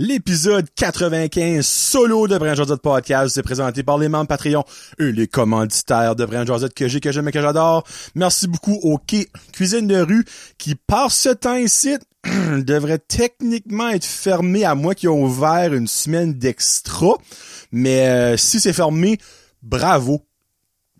L'épisode 95 solo de Brian Josette Podcast c'est présenté par les membres Patreon et les commanditaires de Brian Josette que j'ai, que j'aime et que j'adore. Merci beaucoup au Quai Cuisine de rue qui, par ce temps ici, devrait techniquement être fermé à moi qui ont ouvert une semaine d'extra. Mais euh, si c'est fermé, bravo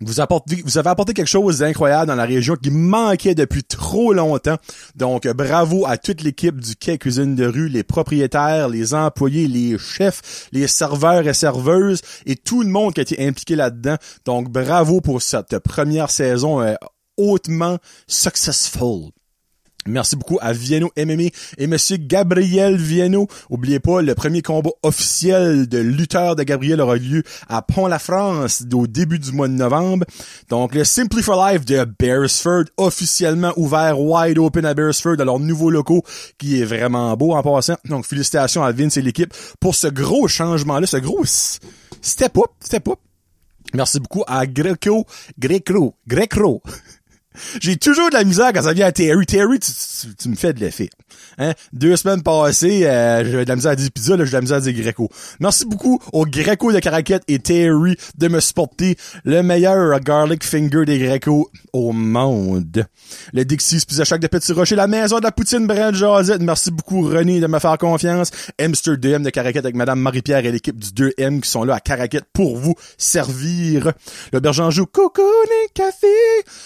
vous, avez apporté quelque chose d'incroyable dans la région qui manquait depuis trop longtemps. Donc, bravo à toute l'équipe du Quai Cuisine de rue, les propriétaires, les employés, les chefs, les serveurs et serveuses et tout le monde qui a été impliqué là-dedans. Donc, bravo pour cette première saison euh, hautement successful. Merci beaucoup à Vienno MMA et Monsieur Gabriel Vienno. Oubliez pas, le premier combat officiel de lutteur de Gabriel aura lieu à Pont-la-France au début du mois de novembre. Donc, le Simply for Life de Beresford, officiellement ouvert wide open à Beresford, dans leur nouveau locaux, qui est vraiment beau en passant. Donc, félicitations à Vince et l'équipe pour ce gros changement-là, ce gros step up, step up. Merci beaucoup à Greco, Greco, Greco. J'ai toujours de la misère quand ça vient à Terry. Terry, tu, me fais de l'effet. Hein? Deux semaines passées, euh, j'avais de la misère à dire pizza, là, j'ai de la misère à dire Greco. Merci beaucoup au Greco de Caraquette et Terry de me supporter le meilleur garlic finger des Greco au monde. Le Dixie Pizza Shack de Petit Rocher, la maison de la poutine Brand Josette. Merci beaucoup René de me faire confiance. Amsterdam de Caraquette avec Madame Marie-Pierre et l'équipe du 2M qui sont là à Caraquette pour vous servir. Le Bergenjou, coucou les café.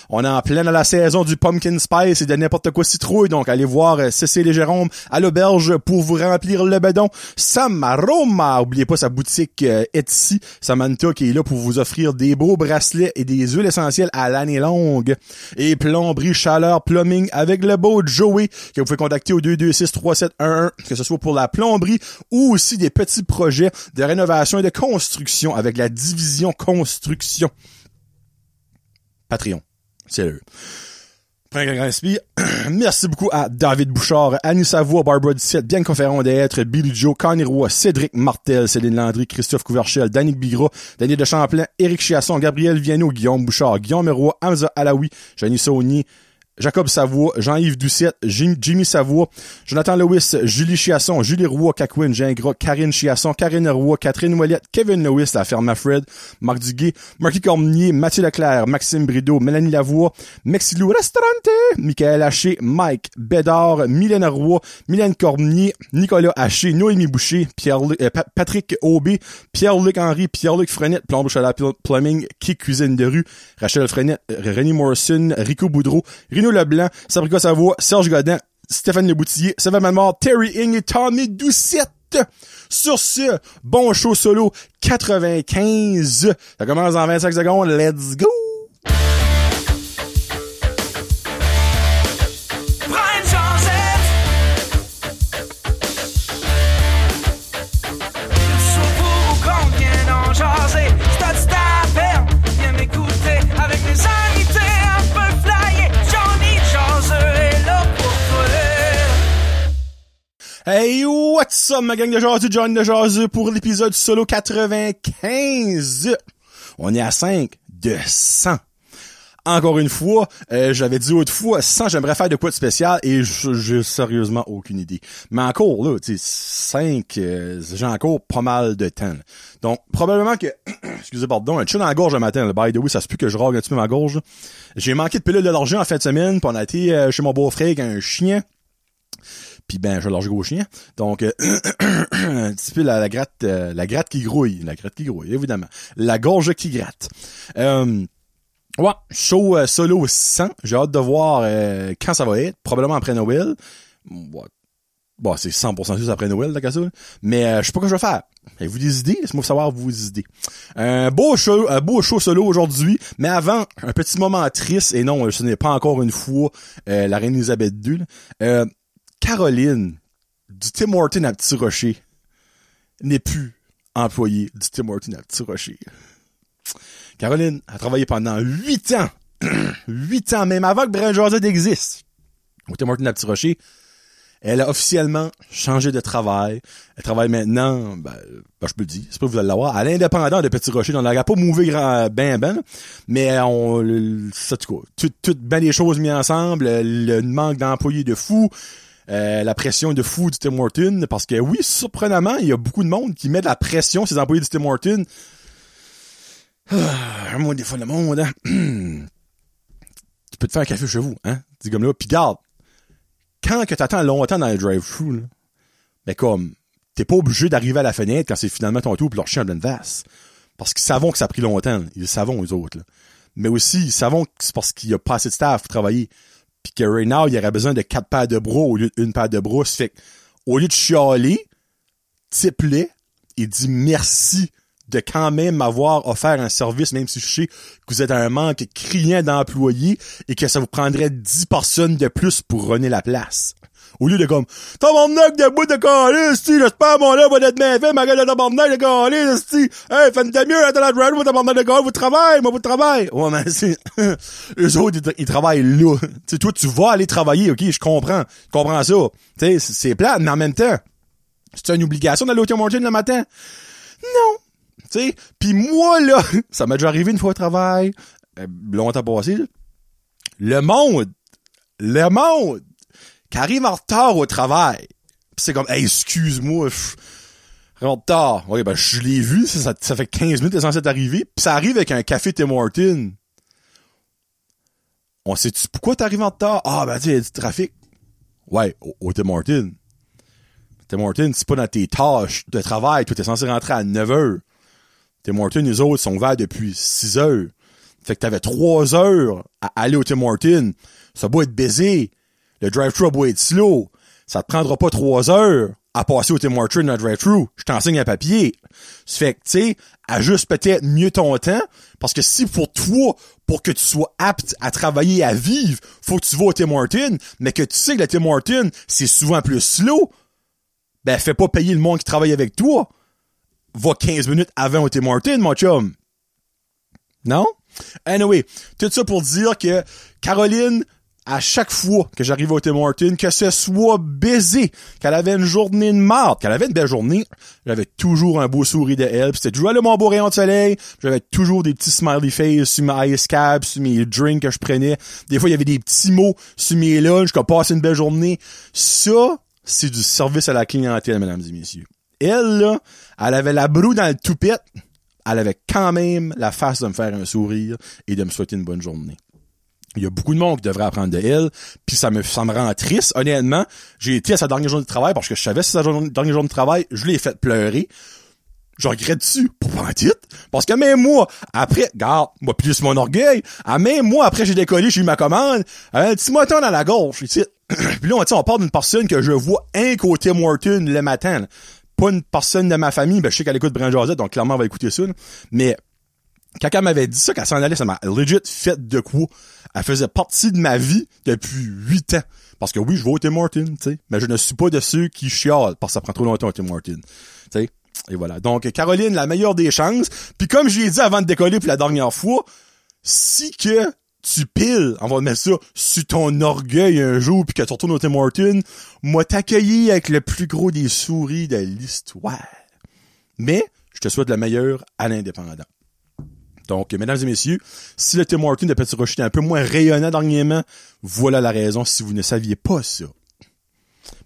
On est en plein dans la saison du pumpkin spice et de n'importe quoi citrouille. Donc, allez voir euh, Cécile et Jérôme à l'auberge pour vous remplir le bedon. Samaroma, oubliez pas sa boutique euh, Etsy, Samantha qui est là pour vous offrir des beaux bracelets et des huiles essentielles à l'année longue. Et plomberie, chaleur, plumbing avec le beau Joey que vous pouvez contacter au 226-3711 que ce soit pour la plomberie ou aussi des petits projets de rénovation et de construction avec la division construction. Patreon. Sérieux. Merci beaucoup à David Bouchard, Annie Savoie, Barbara 17, Bien Conférent d'être, Billy Joe, Connie Roy, Cédric Martel, Céline Landry, Christophe Couverchel, Danick Bigra, Daniel de Champlain, Éric Chiasson, Gabriel Viano, Guillaume Bouchard, Guillaume Roy, Hamza Alaoui, Janie Saunier, Jacob Savoie, Jean-Yves Doucette, Jimmy Savoie, Jonathan Lewis, Julie Chiasson, Julie Roy, Cacouine, Gingras, Karine Chiasson, Karine Roy, Catherine Ouellette, Kevin Lewis, la ferme Fred, Marc Duguay, Marky Cormier, Mathieu Leclerc, Maxime Brideau, Mélanie Lavoie, Mexilou Restaurante, Michael Haché, Mike Bédard, Mylène Roy, Mylène Cormier, Nicolas Haché, Noémie Boucher, euh, Patrick Aubé, Pierre-Luc Henry, Pierre-Luc Frenette, Plombe la Plumbing, Qui Cuisine de rue, Rachel Frenette, René Morrison, Rico Boudreau, Rino Leblanc, Sabrica Savoie, Serge Godin, Stéphane Leboutillier, Sylvain Manmore, Terry Ing et Tommy Doucette. Sur ce, bon show solo 95. Ça commence en 25 secondes. Let's go! Hey, what's up, ma gang de Jazu, John de Jazu pour l'épisode solo 95. On est à 5 de 100. Encore une fois, euh, j'avais dit autrefois, 100, j'aimerais faire de quoi de spécial et j'ai sérieusement aucune idée. Mais encore là, tu sais, 5, euh, j'ai encore pas mal de temps. Donc, probablement que, excusez pardon, un chat dans la gorge le matin, là, by the way, ça se peut que je rogue un petit peu ma gorge. J'ai manqué de pilule de l'argent en fin de semaine, puis on a été euh, chez mon beau-frère avec un chien. Puis ben, je large au chien. Donc, euh, un petit peu la, gratte, euh, la gratte qui grouille. La gratte qui grouille, évidemment. La gorge qui gratte. Euh, ouais, show euh, solo 100. J'ai hâte de voir quand ça va être. Probablement après Noël. Bon, c'est 100% juste après Noël, la. Mais je sais pas quoi je vais faire. Avez-vous des idées? Laissez-moi savoir vos idées. Un beau show, un beau show solo aujourd'hui. Mais avant, un petit moment triste. Et non, ce n'est pas encore une fois la reine Elisabeth II. Euh, Caroline du Tim Horton à Petit Rocher n'est plus employée du Tim Horton à Petit Rocher. Caroline a travaillé pendant huit ans. Huit ans, même avant que Brian Josette existe. Au Tim Horton à Petit Rocher. Elle a officiellement changé de travail. Elle travaille maintenant, ben, ben je peux le dire, c'est pas que vous allez l'avoir, à l'indépendant de Petit Rocher. On n'a pas mouvé grand, ben, ben, mais on, ça, tout, tout, ben des choses mises ensemble, le manque d'employés de fou, euh, la pression de fou du Tim Horton, parce que oui, surprenamment, il y a beaucoup de monde qui met de la pression sur ses employés du Tim Horton. Ah, moi, des fois, le monde, hein. tu peux te faire un café chez vous, hein, dis comme là. Puis garde, quand que t'attends longtemps dans le drive-thru, ben comme, t'es pas obligé d'arriver à la fenêtre quand c'est finalement ton tour pour leur chien en pleine vase. Parce qu'ils savent que ça a pris longtemps. Ils savent, eux autres. Là. Mais aussi, ils savent que c'est parce qu'il y a pas assez de staff pour travailler. Puis que right now, il y aurait besoin de quatre paires de bras au lieu d'une paire de bras. Fait que, au lieu de chialer, type-les et dis merci de quand même m'avoir offert un service, même si je sais que vous êtes un manque criant d'employés et que ça vous prendrait 10 personnes de plus pour runner la place. Au lieu de comme, tabarnak de bout de calice, le spam, mon là, va être bien fait, ma gueule de tabarnak de calice, sti. Hey, faites de mieux, à la drive, moi, tabarnak de calice, vous travaillez, moi, vous travaillez. Ouais, mais c'est, eux autres, ils, travaillent là. Tu sais, toi, tu vas aller travailler, ok, je comprends. Je comprends ça. Tu sais, c'est plat, mais en même temps, c'est une obligation d'aller au Tim le matin? Non. Tu sais, pis moi, là, ça m'est déjà arrivé une fois au travail, euh, longtemps passé, le monde, le monde, qui arrive en retard au travail. c'est comme, hey, excuse-moi, en retard. Oui, ben, je l'ai vu, ça, ça, fait 15 minutes, c'est censé arrivé. Puis ça arrive avec un café Tim Horton. On sait-tu pourquoi t'arrives en retard? Ah, ben, tu il y a du trafic. Ouais, au, Tim Horton. Tim Horton, c'est pas dans tes tâches de travail. Toi, t'es censé rentrer à 9 heures. Tim Horton, les autres sont ouverts depuis 6 heures. Fait que t'avais 3 heures à aller au Tim Horton. Ça doit être baisé le drive-thru être slow. Ça te prendra pas trois heures à passer au Tim Hortons dans le drive-thru. Je t'enseigne un papier. Ça fait que, tu sais, ajuste peut-être mieux ton temps, parce que si pour toi, pour que tu sois apte à travailler à vivre, faut que tu vas au Tim Hortons, mais que tu sais que le Tim Hortons, c'est souvent plus slow, ben, fais pas payer le monde qui travaille avec toi. Va 15 minutes avant au Tim Hortons, mon chum. Non? Anyway, tout ça pour dire que Caroline à chaque fois que j'arrive au Tim Hortons, que ce soit baisé, qu'elle avait une journée de marde, qu'elle avait une belle journée, j'avais toujours un beau sourire de elle, c'était toujours le mon beau rayon de soleil, j'avais toujours des petits smiley face sur mes ice cab, sur mes drinks que je prenais. Des fois, il y avait des petits mots sur mes lunchs, comme passer une belle journée. Ça, c'est du service à la clientèle, mesdames et messieurs. Elle, là, elle avait la broue dans le toupette, elle avait quand même la face de me faire un sourire et de me souhaiter une bonne journée. Il y a beaucoup de monde qui devrait apprendre de elle, puis ça me ça me rend triste. Honnêtement, j'ai été à sa dernière journée de travail parce que je savais que c'était sa dernière journée de travail, je l'ai fait pleurer. Je regrette dessus, pour pas titre, parce que même moi, après, garde, moi plus mon orgueil, à même moi, après j'ai décollé, j'ai eu ma commande, un petit moton dans la gorge, puis là, on, on parle d'une personne que je vois un côté Morton le matin, pas une personne de ma famille, ben je sais qu'elle écoute Brand donc clairement on va écouter ça, mais quand elle m'avait dit ça, qu'elle s'en allait, ça m'a legit fait de quoi. Elle faisait partie de ma vie depuis huit ans. Parce que oui, je vais au Tim Martin, tu sais, mais je ne suis pas de ceux qui chialent parce que ça prend trop longtemps au Tim Martin. Tu sais. Et voilà. Donc, Caroline, la meilleure des chances. Puis comme je lui ai dit avant de décoller pour la dernière fois, si que tu piles, on va mettre ça, sur ton orgueil un jour puis que tu retournes au Tim Martin, moi t'accueillir avec le plus gros des souris de l'histoire. Mais, je te souhaite la meilleure à l'indépendant. Donc, mesdames et messieurs, si le Tim Hortons de Petit Rocher est un peu moins rayonnant dernièrement, voilà la raison si vous ne saviez pas ça.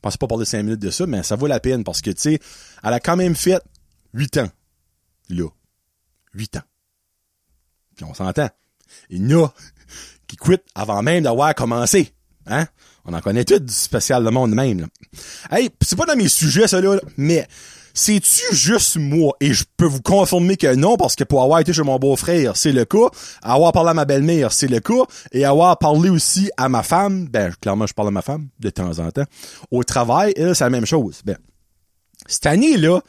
Pensais pas parler cinq minutes de ça, mais ça vaut la peine parce que, tu sais, elle a quand même fait huit ans. Là. Huit ans. Puis on s'entend. Il y en a qui quittent avant même d'avoir commencé. Hein? On en connaît tout du spécial le monde même. Là. Hey, c'est pas dans mes sujets, ça là, mais c'est-tu juste moi? Et je peux vous confirmer que non, parce que pour avoir été chez mon beau-frère, c'est le cas. Avoir parlé à ma belle-mère, c'est le cas. Et avoir parlé aussi à ma femme, ben, clairement, je parle à ma femme, de temps en temps. Au travail, c'est la même chose. Ben, cette année-là,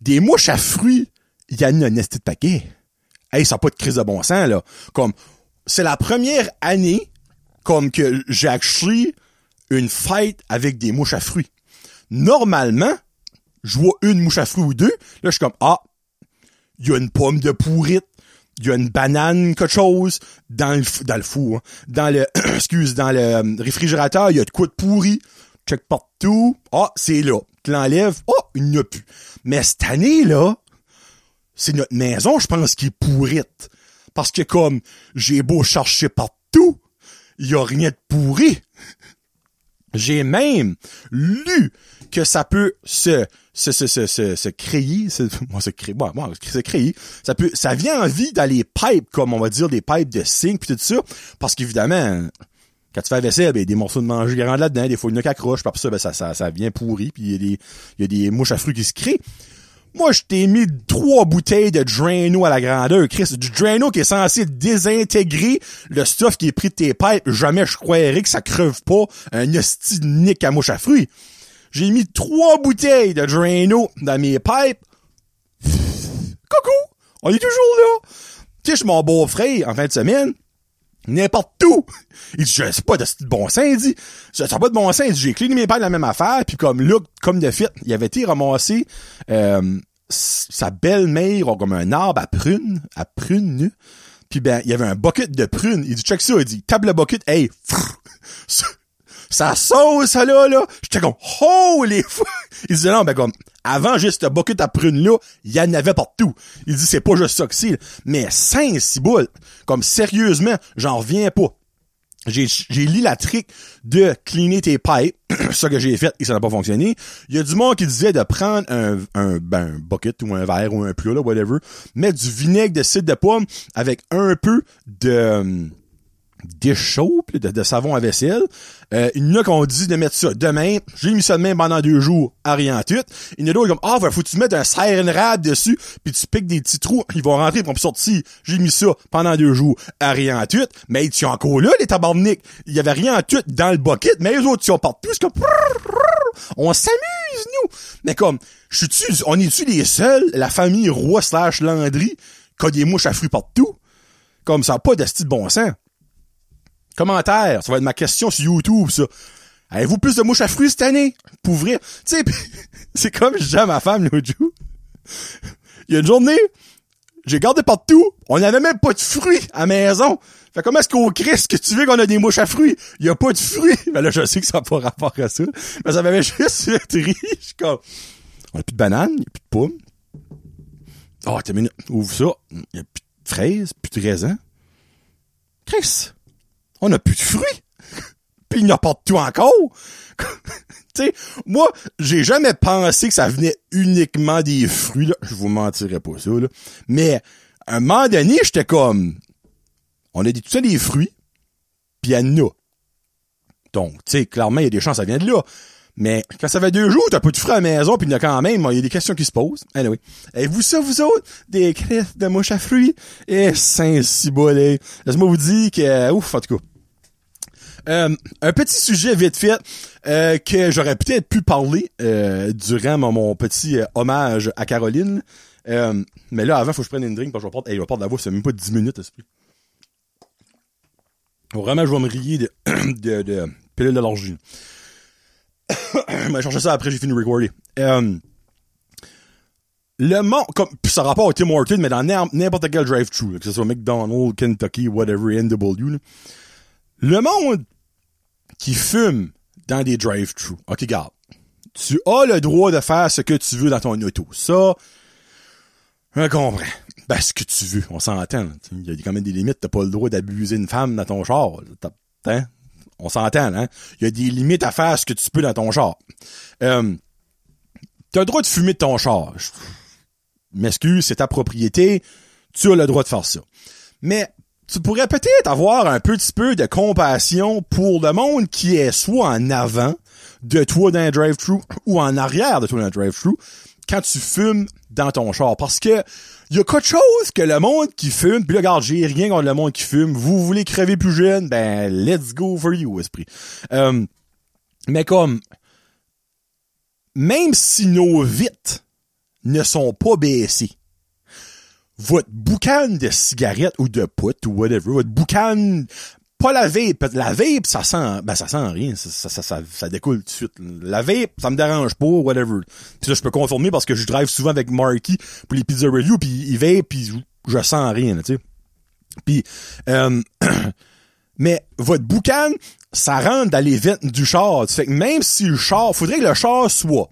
des mouches à fruits, il y a un esti de paquet. Hey, ça n'a pas de crise de bon sens, là. Comme, c'est la première année, comme que j'ai acheté une fête avec des mouches à fruits. Normalement, je vois une mouche à fruits ou deux, là, je suis comme, ah, il y a une pomme de pourrite, il y a une banane, quelque chose, dans le, dans le four, hein. dans le, excuse, dans le euh, réfrigérateur, il y a de quoi de pourri, check partout, ah, c'est là, tu l'enlèves, oh, il n'y a plus. Mais cette année, là, c'est notre maison, je pense, qui est pourrite. Parce que comme, j'ai beau chercher partout, il y a rien de pourri. J'ai même lu que ça peut se se créer, se, moi se créer, moi, moi se créer, ça peut ça vient en vie dans les pipes comme on va dire des pipes de zinc puis tout ça parce qu'évidemment quand tu fais la vaisselle, ben, des morceaux de manger grands là-dedans, des fois il y en a qui accrochent, puis après ça, ben, ça, ça, ça vient pourri, puis il y a des, y a des mouches à fruits qui se créent. Moi, je t'ai mis trois bouteilles de Drano à la grandeur, Chris. Du Drano qui est censé désintégrer le stuff qui est pris de tes pipes. Jamais je croirais que ça creuve pas un hostie nick à mouche à fruits. J'ai mis trois bouteilles de Drano dans mes pipes. Coucou! On est toujours là! Tu sais, mon beau-frère, en fin de semaine, n'importe où. Il dit, c'est pas de bon sens, il dit. C'est pas de bon sens. J'ai cligné mes pipes la même affaire, puis comme look, comme de fit, il avait été ramassé, euh, sa belle-mère a comme un arbre à prune, à prune, puis ben, il y avait un bucket de prune. Il dit, check ça, il dit, tape le bucket, hey, ça sauce, ça là, là. J'étais comme, holy fuck! Il dit, non, ben comme, avant juste ce bucket à prune là, il y en avait partout. Il dit, c'est pas juste ça que c'est, mais 5 boules. Comme, sérieusement, j'en reviens pas. J'ai, lu la trick de cleaner tes pipes, ça que j'ai fait et ça n'a pas fonctionné. Il y a du monde qui disait de prendre un, un, ben, un bucket ou un verre ou un plat, là, whatever, mettre du vinaigre de cidre de pomme avec un peu de, dish de, de, savon à vaisselle. Euh, il y en a qu'on dit de mettre ça demain. J'ai mis ça demain pendant deux jours, à rien tout. Il y en a d'autres comme, ah, faut que tu mettes un rad dessus, puis tu piques des petits trous, ils vont rentrer pour sortir. J'ai mis ça pendant deux jours, à rien tout. Mais ils sont encore là, les tabarniques. Il y avait rien tout dans le bucket, mais les autres, ils sont partout. C'est comme, on s'amuse, nous. Mais comme, je suis on est-tu les seuls, la famille roi slash Landry, qui a des mouches à fruits partout? Comme ça, pas de style bon sens. Commentaire, ça va être ma question sur YouTube, ça. Avez-vous plus de mouches à fruits cette année? Pour. Tu sais, c'est comme je à ma femme l'autre. Il y a une journée, j'ai gardé partout, on n'avait même pas de fruits à la maison. Fait comment est-ce qu'au Christ que tu veux qu'on a des mouches à fruits? Il y a pas de fruits. Ben là, je sais que ça n'a pas rapport à ça. Mais ça m'avait juste fait rire. Comme, on a plus de bananes, il n'y a plus de pommes. Oh, t'as minute, ouvre ça. Il n'y a plus de fraises, plus de raisins. Chris, on n'a plus de fruits. Puis il n'y a pas de tout encore. tu sais, moi, j'ai jamais pensé que ça venait uniquement des fruits, là. Je vous mentirais pas ça, là. Mais, à un moment donné, j'étais comme, on a dit tout ça des fruits, puis il y en a. Donc, tu sais, clairement, il y a des chances ça vient de là. Mais quand ça fait deux jours, t'as pas de fruits à la maison, puis il y a quand même, il y a des questions qui se posent. Anyway. Et vous ça, vous autres? Des crêpes de mouche à fruits? Et saint cibolet. Laisse-moi vous dire que, ouf, en tout cas. Euh, un petit sujet vite fait euh, que j'aurais peut-être pu parler euh, durant mon, petit hommage à Caroline. mais là, avant, faut que je prenne une drink parce que je vais porter, hey, je vais porter la voix, c'est même pas 10 minutes, esprit. Vraiment, je vais me rier de, de, de d'allergie. je vais chercher ça après, j'ai fini de recorder. le monde, comme, pis ça rapport au Tim Horton, mais dans n'importe quel drive-thru, que ce soit McDonald's, Kentucky, whatever, NW, le monde qui fume dans des drive-thru. OK, garde. Tu as le droit de faire ce que tu veux dans ton auto. Ça, je comprends. Ben, ce que tu veux, on s'entend. Il y a quand même des limites. T'as pas le droit d'abuser une femme dans ton char. Hein? On s'entend, hein? Il y a des limites à faire ce que tu peux dans ton char. Euh, t'as le droit de fumer de ton char. M'excuse, c'est ta propriété. Tu as le droit de faire ça. Mais tu pourrais peut-être avoir un petit peu de compassion pour le monde qui est soit en avant de toi dans un drive-thru ou en arrière de toi dans un drive-thru quand tu fumes dans ton char. Parce que y a quelque chose que le monde qui fume, puis là, regarde, j'ai rien contre le monde qui fume. Vous voulez crever plus jeune, ben let's go for you, esprit. Euh, mais comme même si nos vites ne sont pas baissées, votre boucan de cigarette ou de pote ou whatever, votre boucan, pas la vape, la vape, ça sent, ben ça sent rien, ça, ça, ça, ça, découle tout de suite. La vape, ça me dérange pas, whatever. Puis là, je peux conformer parce que je drive souvent avec Marky pour les pizza review, puis il vape, puis je, sens rien, tu sais. Puis, euh, mais votre boucan, ça rentre dans les ventes du char. Fait que même si le char, faudrait que le char soit,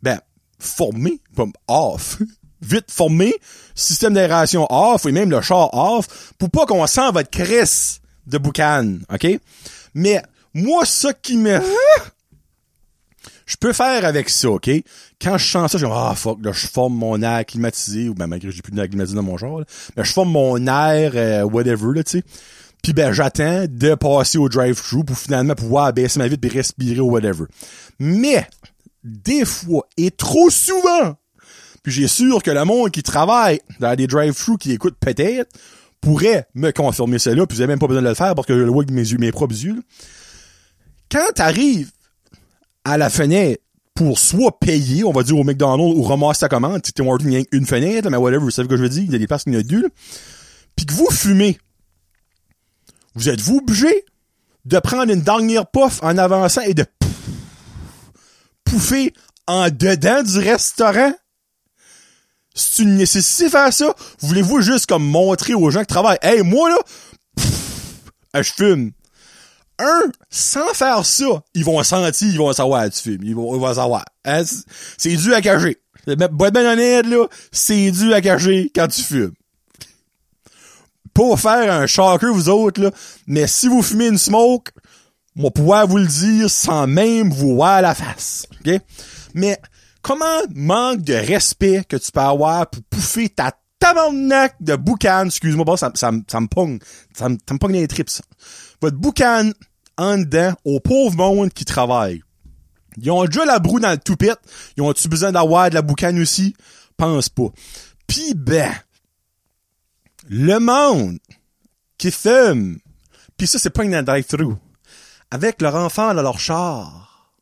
ben, formé, comme off. vite formé, système d'aération off, et même le char off, pour pas qu'on sent votre crisse de boucan, OK? Mais Moi, ça qui me... Je peux faire avec ça, OK? Quand je sens ça, je dis, ah, fuck, là, je forme mon air climatisé, ou ben, malgré que j'ai plus d'air climatisé dans mon genre, là, mais je forme mon air, euh, whatever, là, tu sais. Puis ben, j'attends de passer au drive-thru pour finalement pouvoir baisser ma vie et respirer ou whatever. Mais, des fois, et trop souvent, puis j'ai sûr que le monde qui travaille dans des drive-thru qui écoute peut-être, pourrait me confirmer cela, puis vous avez même pas besoin de le faire parce que je le vois avec mes yeux, mes propres yeux. Quand t'arrives à la fenêtre pour soit payer, on va dire au McDonald's, ou ramasser ta commande, Tim Hortons, il une fenêtre, mais whatever, vous savez ce que je veux dire, il y a des places qu'il y a puis que vous fumez, vous êtes-vous obligé de prendre une dernière puff en avançant et de pouffer en dedans du restaurant? C'est une nécessité faire ça? Voulez-vous juste comme montrer aux gens qui travaillent, hey, moi là, pff, je fume. Un, sans faire ça, ils vont sentir, ils vont savoir tu fumes. Ils vont, ils vont savoir. Hein? C'est dû à cacher. Bois de honnête, là, c'est dû à cacher quand tu fumes. Pas faire un shocker, vous autres, là, mais si vous fumez une smoke, moi pouvoir vous le dire sans même vous voir la face. OK? Mais comment manque de respect que tu peux avoir pour pouffer ta tabarnak de boucan, excuse-moi, bon, ça, ça, ça me pogne, ça me, ça me pogne les tripes, ça. Votre boucan en dedans au pauvre monde qui travaille. Ils ont déjà la broue dans le toupette. Ils ont-tu besoin d'avoir de la boucane aussi? Pense pas. Pis ben, le monde qui fume, pis ça c'est pas une drive-thru, avec leur enfant dans leur char,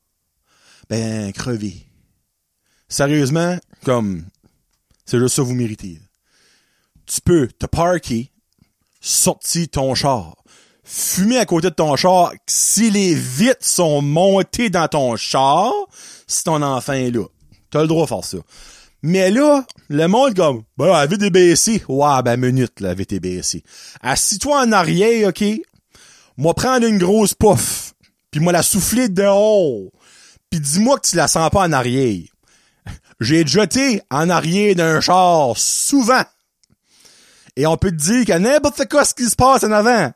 ben, crevé. Sérieusement, comme, c'est juste ça vous méritez. Tu peux te parker, sortir ton char, fumer à côté de ton char, si les vitres sont montées dans ton char, si ton enfant est là. T'as le droit de faire ça. Mais là, le monde comme, ben, la vitre est baissée. Ouais, ben, minute, la vitre est baissée. Assis-toi en arrière, OK? Moi, prendre une grosse puff, puis moi la souffler dehors, puis dis-moi que tu la sens pas en arrière. J'ai jeté en arrière d'un char, souvent. Et on peut te dire que n'importe quoi ce qui se passe en avant,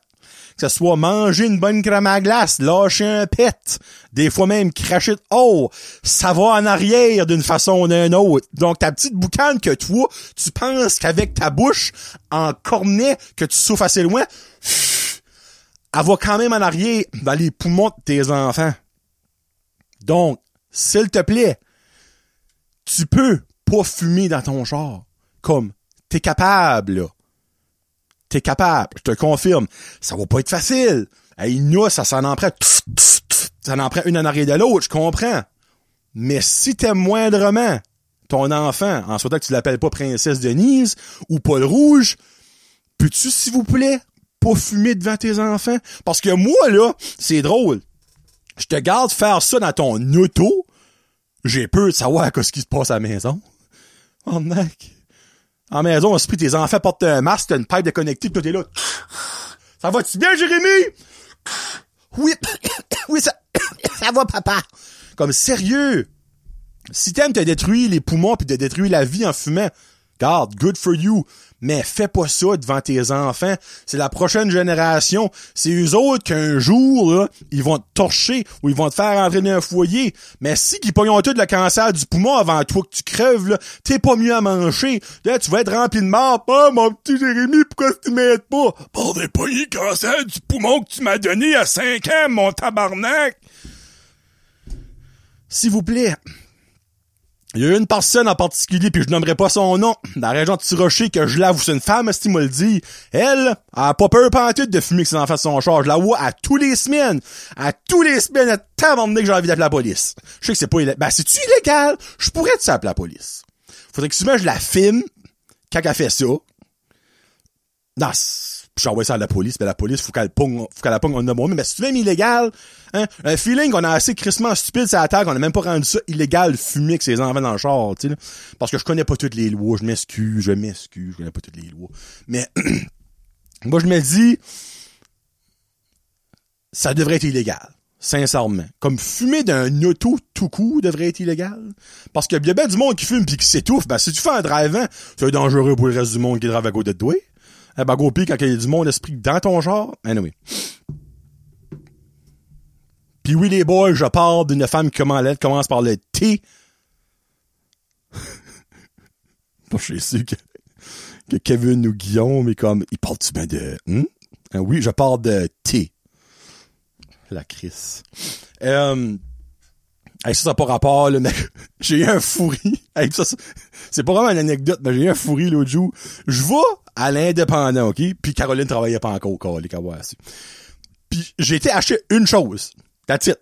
que ce soit manger une bonne crème à glace, lâcher un pet, des fois même cracher de haut, ça va en arrière d'une façon ou d'une autre. Donc ta petite boucane que toi, tu penses qu'avec ta bouche en cornet que tu souffles assez loin, elle va quand même en arrière dans les poumons de tes enfants. Donc, s'il te plaît, tu peux pas fumer dans ton char. Comme, t'es capable, là t'es capable. Je te confirme. Ça va pas être facile. Hey, nous, ça s'en en prend. Ça en prend une en arrière de l'autre, je comprends. Mais si t'aimes moindrement ton enfant, en souhaitant que tu l'appelles pas Princesse Denise ou Paul Rouge, peux-tu, s'il vous plaît, pas fumer devant tes enfants? Parce que moi, là, c'est drôle. Je te garde faire ça dans ton auto. J'ai peur de savoir ce qui se passe à la maison. Oh, mec en maison, on se prie, tes enfants portent un masque, t'as une pipe de connectique, toi t'es là. Ça va-tu bien, Jérémy? Oui, oui, ça, ça va, papa. Comme sérieux? Si t'aimes te détruire les poumons puis te détruire la vie en fumant, God, good for you. Mais fais pas ça devant tes enfants. C'est la prochaine génération. C'est eux autres qu'un jour, ils vont te torcher ou ils vont te faire entrer dans un foyer. Mais si qu'ils pognent tout le cancer du poumon avant toi que tu crèves, là, t'es pas mieux à manger. Là, tu vas être rempli de mort. Oh, mon petit Jérémy, pourquoi tu m'aides pas? Bon, des pas le cancer du poumon que tu m'as donné à 5 ans, mon tabarnak. S'il vous plaît, il y a une personne en particulier, puis je nommerai pas son nom, dans la région de Tirocher, que je l'avoue, c'est une femme, si me le dit. Elle, a pas peur pantoute de fumer que ses enfants sont char. Je la vois à tous les semaines. À tous les semaines, à tant que j'ai envie d'appeler la police. Je sais que c'est pas illégal. Ben, c'est-tu illégal? Je pourrais te appeler la police. Faudrait que souvent je la filme quand elle fait ça. Non, puis j'envoie ça à la police, mais la police, faut qu'elle pogne, faut qu'elle pogne on a bon, mais c'est même illégal, hein, un feeling qu'on a assez crissement stupide sur la terre, qu'on a même pas rendu ça illégal, fumer avec ses enfants dans le char, tu sais, parce que je connais pas toutes les lois, je m'excuse, je m'excuse, je connais pas toutes les lois, mais, moi je me dis, ça devrait être illégal. Sincèrement. Comme fumer d'un auto tout court devrait être illégal. Parce que y a bien du monde qui fume pis qui s'étouffe. Ben, si tu fais un drive c'est dangereux pour le reste du monde qui drive à côté de toi. Eh ben, go quand il y a du monde esprit dans ton genre, anyway. Puis oui, les boys, je parle d'une femme qui commence, commence par le T. Moi, je suis sûr que, que Kevin ou Guillaume est comme, il parle-tu bien de, hein? Hein, Oui, je parle de T. La crise. Euh, hey, ça, ça n'a pas rapport, là, mec. J'ai eu un fourri. Hey, ça, c'est pas vraiment une anecdote, mais j'ai eu un fourri l'autre jour. Je vais à l'indépendant, OK? Puis Caroline travaillait pas encore, quoi, les. Puis j'ai été acheter une chose. That's it.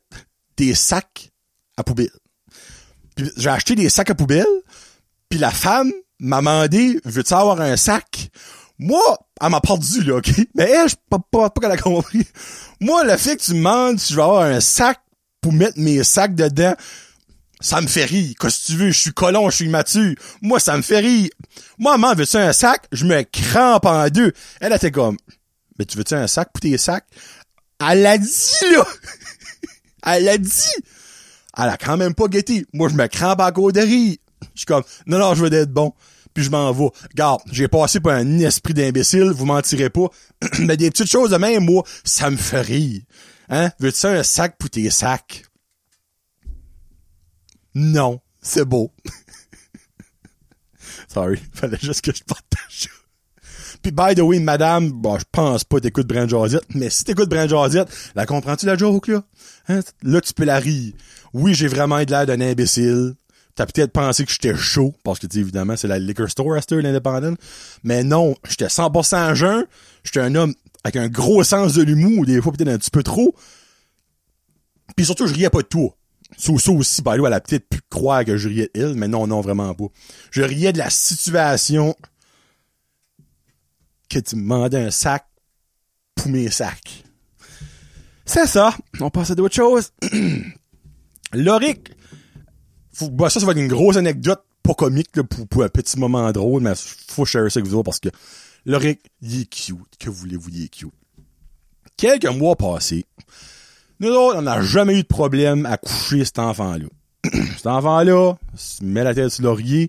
Des sacs à poubelle. Puis j'ai acheté des sacs à poubelle. Puis la femme m'a demandé, veux-tu avoir un sac? Moi, elle m'a perdu, là, OK? Mais elle, je pas, pas, pas qu'elle a compris. Moi, le fait que tu me demandes si je vais avoir un sac pour mettre mes sacs dedans, ça me fait rire. Qu'est-ce que tu veux? Je suis colon, je suis immature. Moi, ça me fait rire. Moi, maman, veux-tu un sac? Je me crampe en deux. Elle était comme, mais tu veux-tu un sac pour tes sacs? Elle l'a dit, là! Elle l'a dit! Elle a quand même pas guetté. Moi, je me crampe à cause de rire. Je suis comme, non, non, je veux d'être bon. Puis je m'en vais. Garde, j'ai passé pour un esprit d'imbécile, vous mentirez pas. Mais des petites choses de même, moi, ça me fait rire. Hein? Veux-tu un sac pour tes sacs? Non, c'est beau. Sorry, fallait juste que je partage. Puis, by the way, madame, bon, je pense pas t'écoutes Brand Josette, mais si t'écoutes Brand Josette, la comprends-tu la joke, là? Hein? Là, tu peux la rire. Oui, j'ai vraiment eu l'air d'un imbécile. T'as peut-être pensé que j'étais chaud, parce que, tu évidemment, c'est la liquor store, à l'indépendant. Mais non, j'étais 100% jeune. J'étais un homme avec un gros sens de l'humour, des fois peut-être un petit peu trop. Puis surtout, je riais pas de toi. Ça, ça aussi, the way, elle a peut-être pu croire que je riais de mais non, non, vraiment pas. Je riais de la situation que tu me demandais un sac pour mes sacs. C'est ça. On passe à d'autres choses. Loric. Bah, ça, ça va être une grosse anecdote pas comique là, pour, pour un petit moment drôle, mais faut share ça avec vous autres parce que Loric, il cute. Que voulez-vous, il cute. Quelques mois passés, nous autres, on n'a jamais eu de problème à coucher cet enfant-là. cet enfant-là, met la tête sur l'oreiller,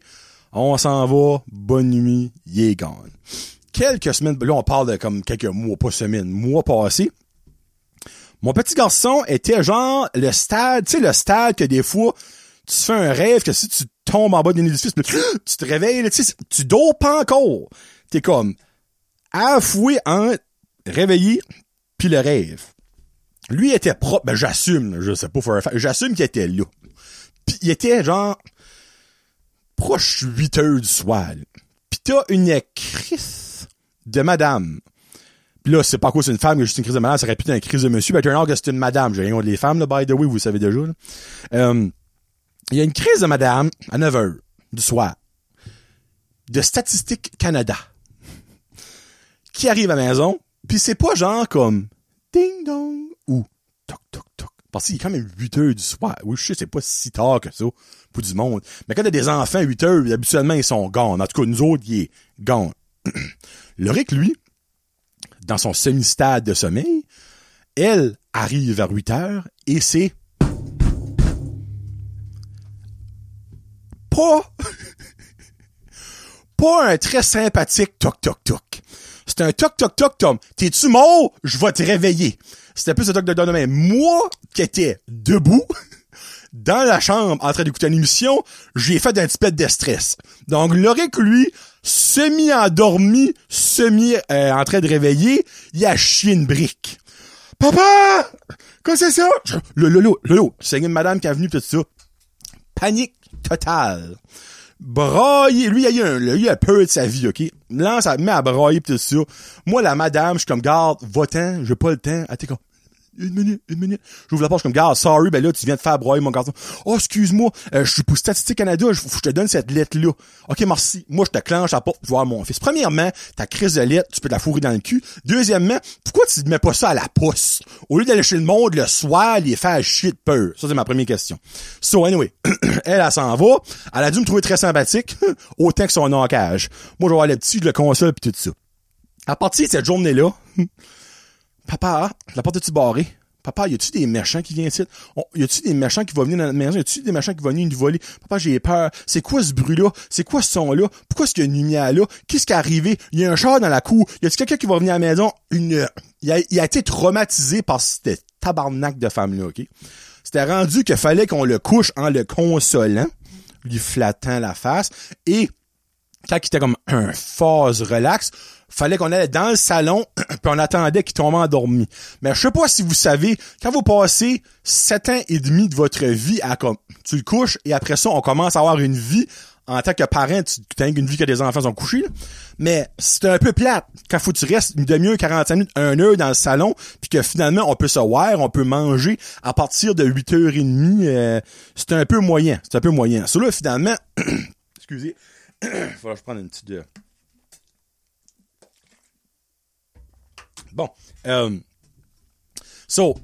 on s'en va, bonne nuit, il est gone. Quelques semaines, là on parle de comme quelques mois, pas semaines, mois passés, mon petit garçon était genre le stade, tu sais, le stade que des fois, tu fais un rêve que si tu tombes en bas d'un édifice, tu te réveilles, tu tu dors pas encore. T'es comme affoué en réveillé, puis le rêve. Lui était propre, ben j'assume, je sais pas faire j'assume qu'il était là. Puis il était genre proche 8 heures du soir. Puis t'as une crise de madame. Puis là, c'est pas quoi c'est une femme, mais juste une crise de madame, ça répète une crise de monsieur. Ben, turn que c'est une madame. J'ai rien contre les femmes, là, by the way, vous le savez déjà. Euh, il y a une crise de madame à 9 heures du soir de Statistique Canada qui arrive à la maison, puis c'est pas genre comme ding dong ou toc toc toc. Parce qu'il est quand même 8 heures du soir. Oui, je sais, c'est pas si tard que ça pour du monde. Mais quand t'as des enfants 8 heures, habituellement, ils sont gone. En tout cas, nous autres, il est gone. Le Rick, lui, dans son semi-stade de sommeil, elle arrive vers 8 heures et c'est pas pas un très sympathique toc toc toc. C'est un toc toc toc Tom. T'es-tu mort? Je vais te réveiller. C'était plus un toc de donnement. Moi, qui étais debout, dans la chambre, en train d'écouter une émission, j'ai fait un petit peu de stress. Donc, Loric, lui, semi-endormi, semi euh, en train de réveiller, il a chié une brique. Papa! Qu'est-ce que c'est ça? Je- Le lolo, lolo, c'est une madame qui est venue tout ça. Panique totale. Brailler, lui, il a eu un, il a eu un peu de sa vie, ok? Là, ça me met à brailler pis tout ça. Moi, la madame, je suis comme, garde, va-t'en, j'ai pas le temps. Elle était comme, une minute, une minute. J'ouvre la porte, comme, garde, sorry, ben là, tu viens de faire broyer mon garçon. Oh, excuse-moi, euh, je suis pour Statistique Canada, je, te donne cette lettre-là. Ok, merci. Moi, je te clenche la porte pour voir mon fils. Premièrement, ta crise de lettre, tu peux te la fourrer dans le cul. Deuxièmement, pourquoi tu ne mets pas ça à la poste? Au lieu d'aller chez le monde le soir, les faire chier de peur. Ça, c'est ma première question. So, anyway, elle, elle s'en va. Elle a dû me trouver très sympathique, autant que son encage. Moi, je vais voir le petit, je le console pis tout ça. À partir de cette journée-là, Papa, la porte est-tu barrée? Papa, y a-tu des méchants qui viennent ici? Y a-tu des méchants qui vont venir dans notre maison? Y a-tu des méchants qui vont venir nous voler? Papa, j'ai peur. C'est quoi ce bruit-là? C'est quoi ce son-là? Pourquoi est-ce qu'il y a une lumière là? Qu'est-ce qui est arrivé? Y a un char dans la cour. Y a-tu quelqu'un qui va venir à la maison? Une, il a, il a été traumatisé par cette tabarnak de femme-là, OK? C'était rendu qu'il fallait qu'on le couche en le consolant, lui flattant la face, et quand il était comme un phase relax, fallait qu'on allait dans le salon, puis on attendait qu'il tombe endormi. Mais je sais pas si vous savez, quand vous passez sept ans et demi de votre vie à comme, tu le couches, et après ça, on commence à avoir une vie en tant que parent, tu as une vie que des enfants sont couchés, mais c'est un peu plate quand faut que tu restes une demi-heure, 45 minutes, un heure dans le salon, puis que finalement on peut se voir, on peut manger à partir de 8h30, euh, c'est un peu moyen, c'est un peu moyen. Ça là, finalement, excusez, faut que je prenne une petite... euh, Bon, euh, so,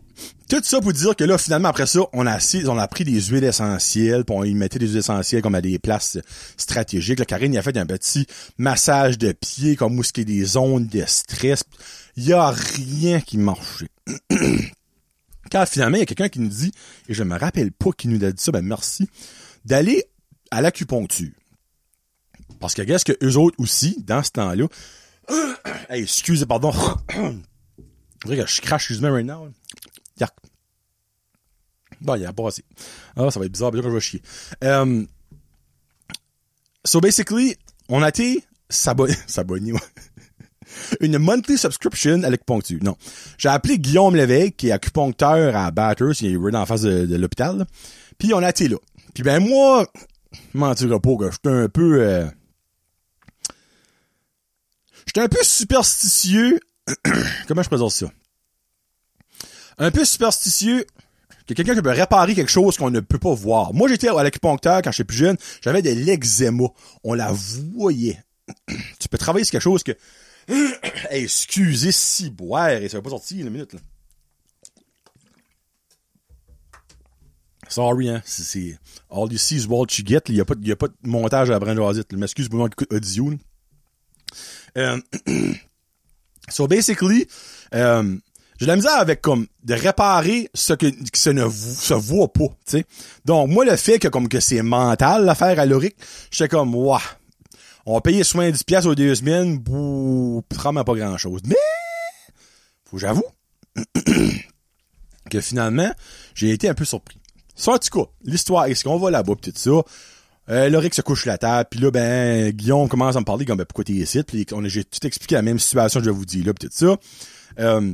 tout ça pour dire que là, finalement, après ça, on a on a pris des huiles essentielles, puis on y mettait des huiles essentielles comme à des places stratégiques. Là, Karine, il a fait un petit massage de pied, comme où ce qui est des zones de stress. Il y a rien qui marchait. Quand finalement, il y a quelqu'un qui nous dit, et je me rappelle pas qui nous a dit ça, ben merci, d'aller à l'acupuncture. Parce que qu'est-ce que eux autres aussi, dans ce temps-là, hey, excusez, pardon. Je crache, excuse-moi, right now. Yark. Bon, il a passé. Ah, ça va être bizarre, que je vais chier. Um, so basically, on a été s'abonner, s'abonner. Une monthly subscription à l'acupuncture. Non. J'ai appelé Guillaume Lévesque, qui est acupuncteur à Batters, il est en face de, l'hôpital. Puis on a été là. Puis ben moi, mentirais pas que j'étais un peu... euh, J'étais un peu superstitieux. Comment je présente ça? Un peu superstitieux que quelqu'un qui peut réparer quelque chose qu'on ne peut pas voir. Moi, j'étais à l'acupuncteur quand j'étais plus jeune. J'avais de l'eczéma. On la voyait. tu peux travailler sur quelque chose que... Excusez si boire et ça va pas sortir une minute, là. Sorry, hein. C'est, all you see is what you get. Il y a pas, de- montage à la Je m'excuse pour écoute audio, là. Euh, so basically, euh, j'ai la misère avec comme de réparer ce que, ça ne se voit pas, tu sais. Donc moi le fait que comme que c'est mental l'affaire à l'oric, j'étais comme ouah. On va payer 70 pièces aux deux semaines, bouh, vraiment pas grand chose. Mais faut que j'avoue que finalement, j'ai été un peu surpris. Ça, en tout cas, l'histoire, est-ce qu'on va là-bas, tout ça, euh, Loric se couche la table, puis là, ben, Guillaume commence à me parler comme, ben, pourquoi t'es ici, puis on j'ai tout expliqué la même situation que je vous dis, là, pis tout ça. Euh,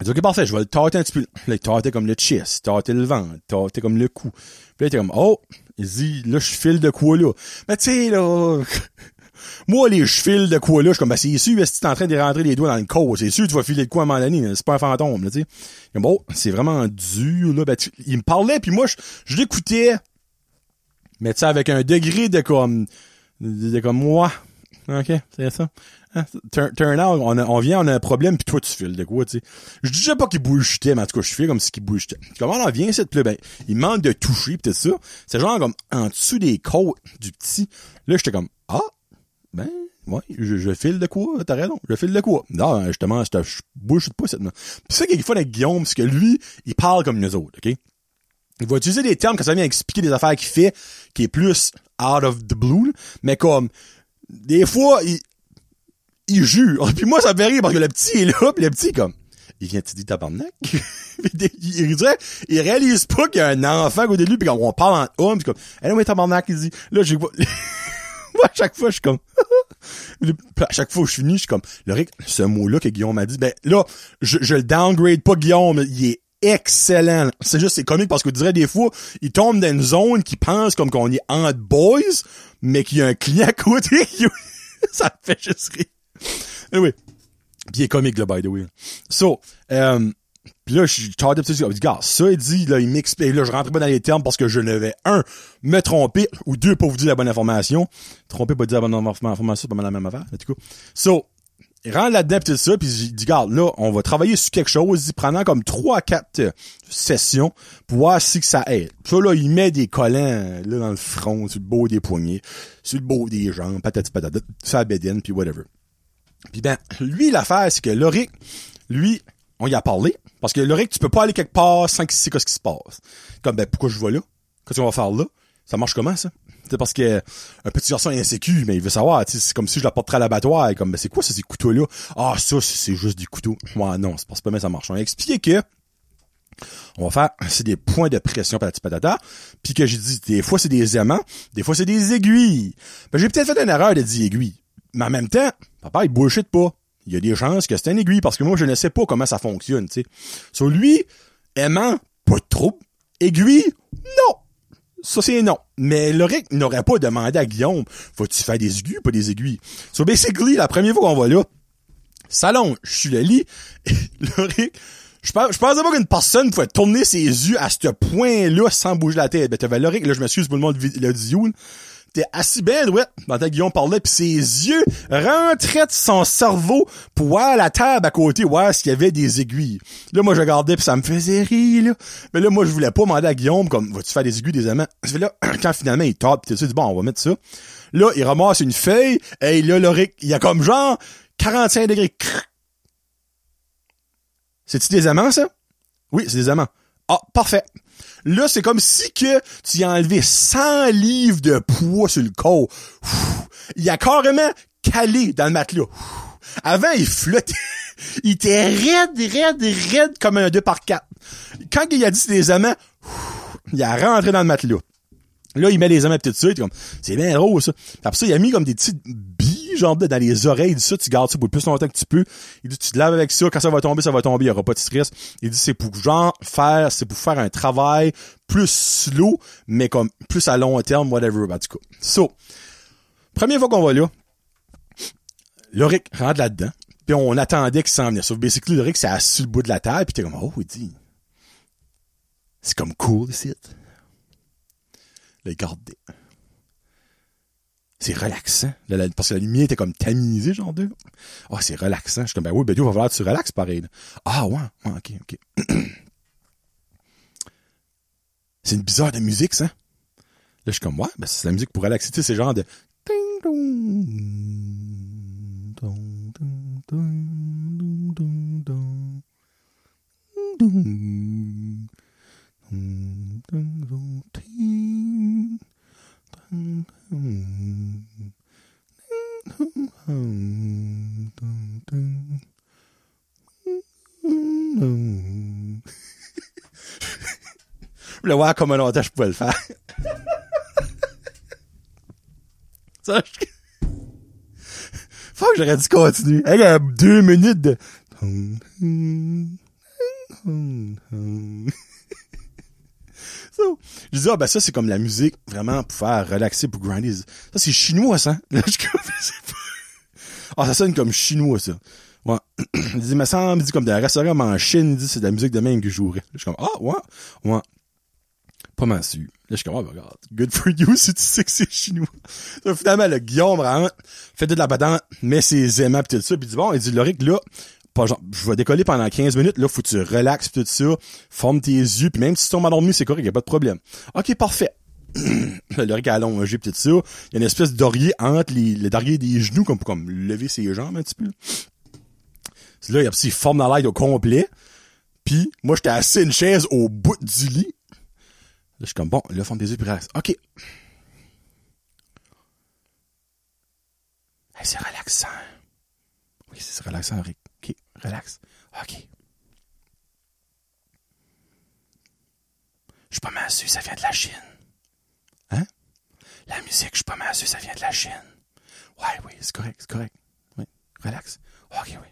il dit, ok, parfait, je vais le tâter un petit peu. Là, il tâtait comme le chest, tâter le ventre, tâter comme le cou. Puis là, il était comme, oh, il dit, là, je file de quoi, là? Mais tu sais, là, moi, les file de quoi, là, je suis comme, ben, c'est sûr, si t'es en train de rentrer les doigts dans le corps, c'est sûr, tu vas filer de quoi à un moment donné, c'est pas un fantôme, là, tu sais. Bon, c'est vraiment dur, là, ben, il me parlait, puis moi, je l'écoutais, mais tu sais, avec un degré de comme, de, de comme moi. OK, c'est ça. Hein, Turn, out, on, on vient, on a un problème, puis toi, tu files de quoi, tu sais. Je disais pas qu'il bullshitait, mais en tout cas, je fais comme si qu'il bullshitait. Comment on en vient, cette là, ben, il manque de toucher, tout ça. C'est genre comme en dessous des côtes du petit. Là, j'étais comme, ah, ben, ouais, je, file de quoi, t'as raison, je file de quoi? Non, justement, je, bullshit pas, cette Puis ça, qu'il faut avec Guillaume, c'est que lui, il parle comme nous autres, OK? Il va utiliser des termes quand ça vient expliquer des affaires qu'il fait, qui est plus out of the blue, mais comme, des fois, il, il jure. Puis moi, ça me fait rire parce que le petit est là, puis le petit, comme, il vient te dire tabarnak? Il, il, réalise pas qu'il y a un enfant de lui, puis quand on parle en homme, puis comme, eh non, mais tabarnak, il dit, là, j'ai moi, à chaque fois, je suis comme, à chaque fois où je finis, je suis comme, le ce mot-là que Guillaume m'a dit, ben, là, je, je le downgrade pas Guillaume, il est excellent. C'est juste, c'est comique parce que tu dirais des fois, il tombe dans une zone qui pense comme qu'on est entre boys, mais qu'il y a un client à côté ça fait juste rire. Anyway. Puis il est comique, là, by the way. So, euh, puis là, je suis tardé petit, dit, gars, ça, il dit, là, il m'explique, là, je rentre pas dans les termes parce que je ne vais, un, me tromper, ou deux, pas vous dire la bonne information. Tromper, pas dire la bonne informa- information, c'est pas mal la même affaire, en tout cas. So, il rentre là-dedans, pis ça, puis il dit, garde, là, on va travailler sur quelque chose, il prenant comme trois à quatre euh, sessions pour voir si que ça aide. Ça, là, il met des collants, là, dans le front, sur le beau des poignets, sur le beau des jambes, patati patata, la bédaine, puis whatever. Puis ben, lui, l'affaire, c'est que Loric, lui, on y a parlé, parce que Loric, tu peux pas aller quelque part sans qu'il sait ce qui se passe. Comme, ben, pourquoi je vais là? Qu'est-ce qu'on va faire là? Ça marche comment, ça? C'est parce que un petit garçon est insécu, mais il veut savoir, c'est comme si je l'apporterais à l'abattoir, comme, ben, c'est quoi ça, ces couteaux-là? Ah, ça, c'est juste des couteaux. Ouais, non, c'est pas, pas bien ça marche. On a expliqué que, On va faire, c'est des points de pression patati patata. Puis que j'ai dit, des fois c'est des aimants, des fois c'est des aiguilles. Ben, j'ai peut-être fait une erreur de dire aiguille. Mais en même temps, papa, il bullshit pas. Il y a des chances que c'est une aiguille parce que moi, je ne sais pas comment ça fonctionne, tu sais. Sur lui, aimant, pas trop. Aiguille, non. Ça, c'est non. Mais Loric n'aurait pas demandé à Guillaume, faut-tu faire des aiguilles, pas des aiguilles? So, basically, la première fois qu'on va là, salon, je suis le lit, et Loric, je pense, pensais pas qu'une personne pouvait tourner ses yeux à ce point-là sans bouger la tête. Ben, t'avais Loric, là, je m'excuse pour le monde l'audio, T'es assis bien ouais, dans ta Guillaume parlait, puis ses yeux rentraient de son cerveau pour voir la table à côté, voir s'il y avait des aiguilles. Là, moi, je regardais, puis ça me faisait rire. Mais là, moi, je voulais pas demander à Guillaume, comme, vas-tu faire des aiguilles, des amants? Je là, quand finalement, il tape, pis tu dit, bon, on va mettre ça. Là, il ramasse une feuille, et là, Loric, il y a comme genre 45 degrés. C'est-tu des amants, ça? Oui, c'est des amants. Ah, parfait. Là, c'est comme si que tu as enlevé 100 livres de poids sur le corps. Il a carrément calé dans le matelas. Avant, il flottait. il était raide, raide, raide comme un 2 par 4 Quand il a dit des amants, il a rentré dans le matelas. Là, il met les amants petites suite, comme, c'est bien drôle, ça. Après ça, il a mis comme des petites billes, genre, dans les oreilles. Il dit ça, tu gardes ça pour le plus longtemps que tu peux. Il dit, tu te laves avec ça. Quand ça va tomber, ça va tomber. Il y aura pas de stress. Il dit, c'est pour, genre, faire, c'est pour faire un travail plus slow, mais comme, plus à long terme, whatever. So, première fois qu'on va là, Loric rentre là-dedans. Puis on attendait qu'il s'en venait. Sauf basically, Loric s'est assis le bout de la table, puis t'es comme, oh, il dit, c'est comme cool, ici le C'est relaxant. parce que la lumière était comme tamisée, genre deux. Ah, oh, c'est relaxant. Je suis comme, ben oui, ben il va falloir que tu relaxes pareil. Ah ouais, ouais, ok, ok. c'est une bizarre de musique, ça. Là, je suis comme, ouais, ben c'est la musique pour relaxer. Tu sais, c'est genre de... Je voulais voir comment longtemps je pouvais le faire. Ça, je... Faut que j'aurais dû continuer. Il y a deux minutes de... so, je dis, ah, ben ça, c'est comme la musique, vraiment, pour faire relaxer, pour grinder. Ça, c'est chinois, ça. Là, je Ah, ça sonne comme chinois, ça. Ouais. Il dit, mais ça me dit comme des restaurants en Chine, il dit, c'est de la musique de même que je jouerais. Je suis comme, ah, ouais, ouais. Pas mal su. Là, je suis comme, oh, ben, regarde, good for you si tu sais que c'est chinois. Finalement, le Guillaume rentre, fait de la badante, met ses aimants pis tout ça, pis dit, bon, il dit, Loric, là, je vais décoller pendant 15 minutes, là, faut que tu relaxes tout ça, forme tes yeux, puis même si tu tombes endormi, c'est correct, y a pas de problème. Ok, parfait. le ric allongé pis tout ça. Il y a une espèce d'orier entre les, le dorier des genoux, comme pour comme lever ses jambes un petit peu. C'est là, il y a petit forme dans l'air au complet. Puis moi, j'étais assis une chaise au bout du lit. Là, je suis comme, bon, là, forme des yeux, puis relax. OK. c'est relaxant. Oui, c'est relaxant, Rick. OK, relax. OK. Je suis pas mal sûr, ça vient de la Chine. Hein? La musique, je suis pas mal sûr, ça vient de la Chine. Ouais, oui, c'est correct, c'est correct. Oui, relax. OK, oui.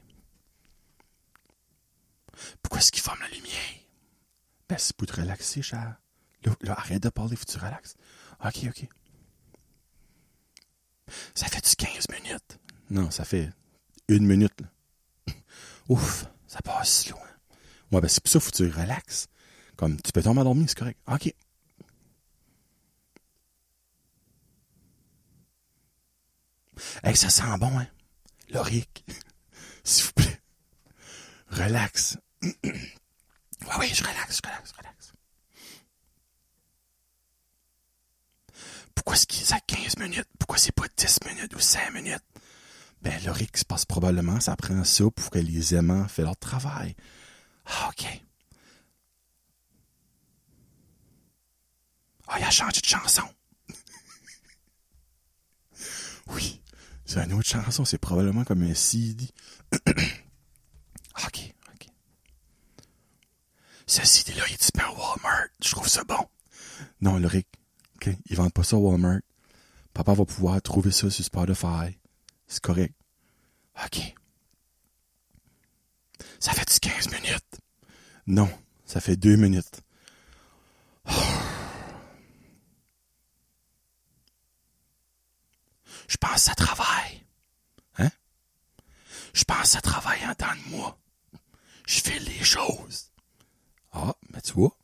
Pourquoi est-ce qu'il forme la lumière? Ben, c'est pour te relaxer, cher. Là, arrête de parler, faut que tu relaxes. OK, OK. Ça fait du 15 minutes? Non, ça fait une minute. Ouf, ça passe loin. Ouais, ben c'est pour ça faut que tu relaxes. Comme, tu peux tomber endormi, c'est correct. OK. Hey, ça sent bon, hein? Loric, s'il vous plaît. Relax. oui, oui, je relaxe, je relaxe, je relaxe. Pourquoi est-ce qu'il a 15 minutes? Pourquoi c'est pas 10 minutes ou 5 minutes? Ben, Loric se passe probablement, ça prend ça pour que les aimants fassent leur travail. Ah, OK. Ah, il a changé de chanson. oui, c'est une autre chanson, c'est probablement comme un CD. OK, OK. Ce CD-là, il est disponible Walmart. Je trouve ça bon. Non, Loric, OK, ils vendent pas ça à Walmart. Papa va pouvoir trouver ça sur Spotify. C'est correct. OK. Ça fait 15 minutes? Non, ça fait deux minutes. Je pense à travail. Je pense à travailler en temps de moi. Je fais les choses. Ah, mais tu vois,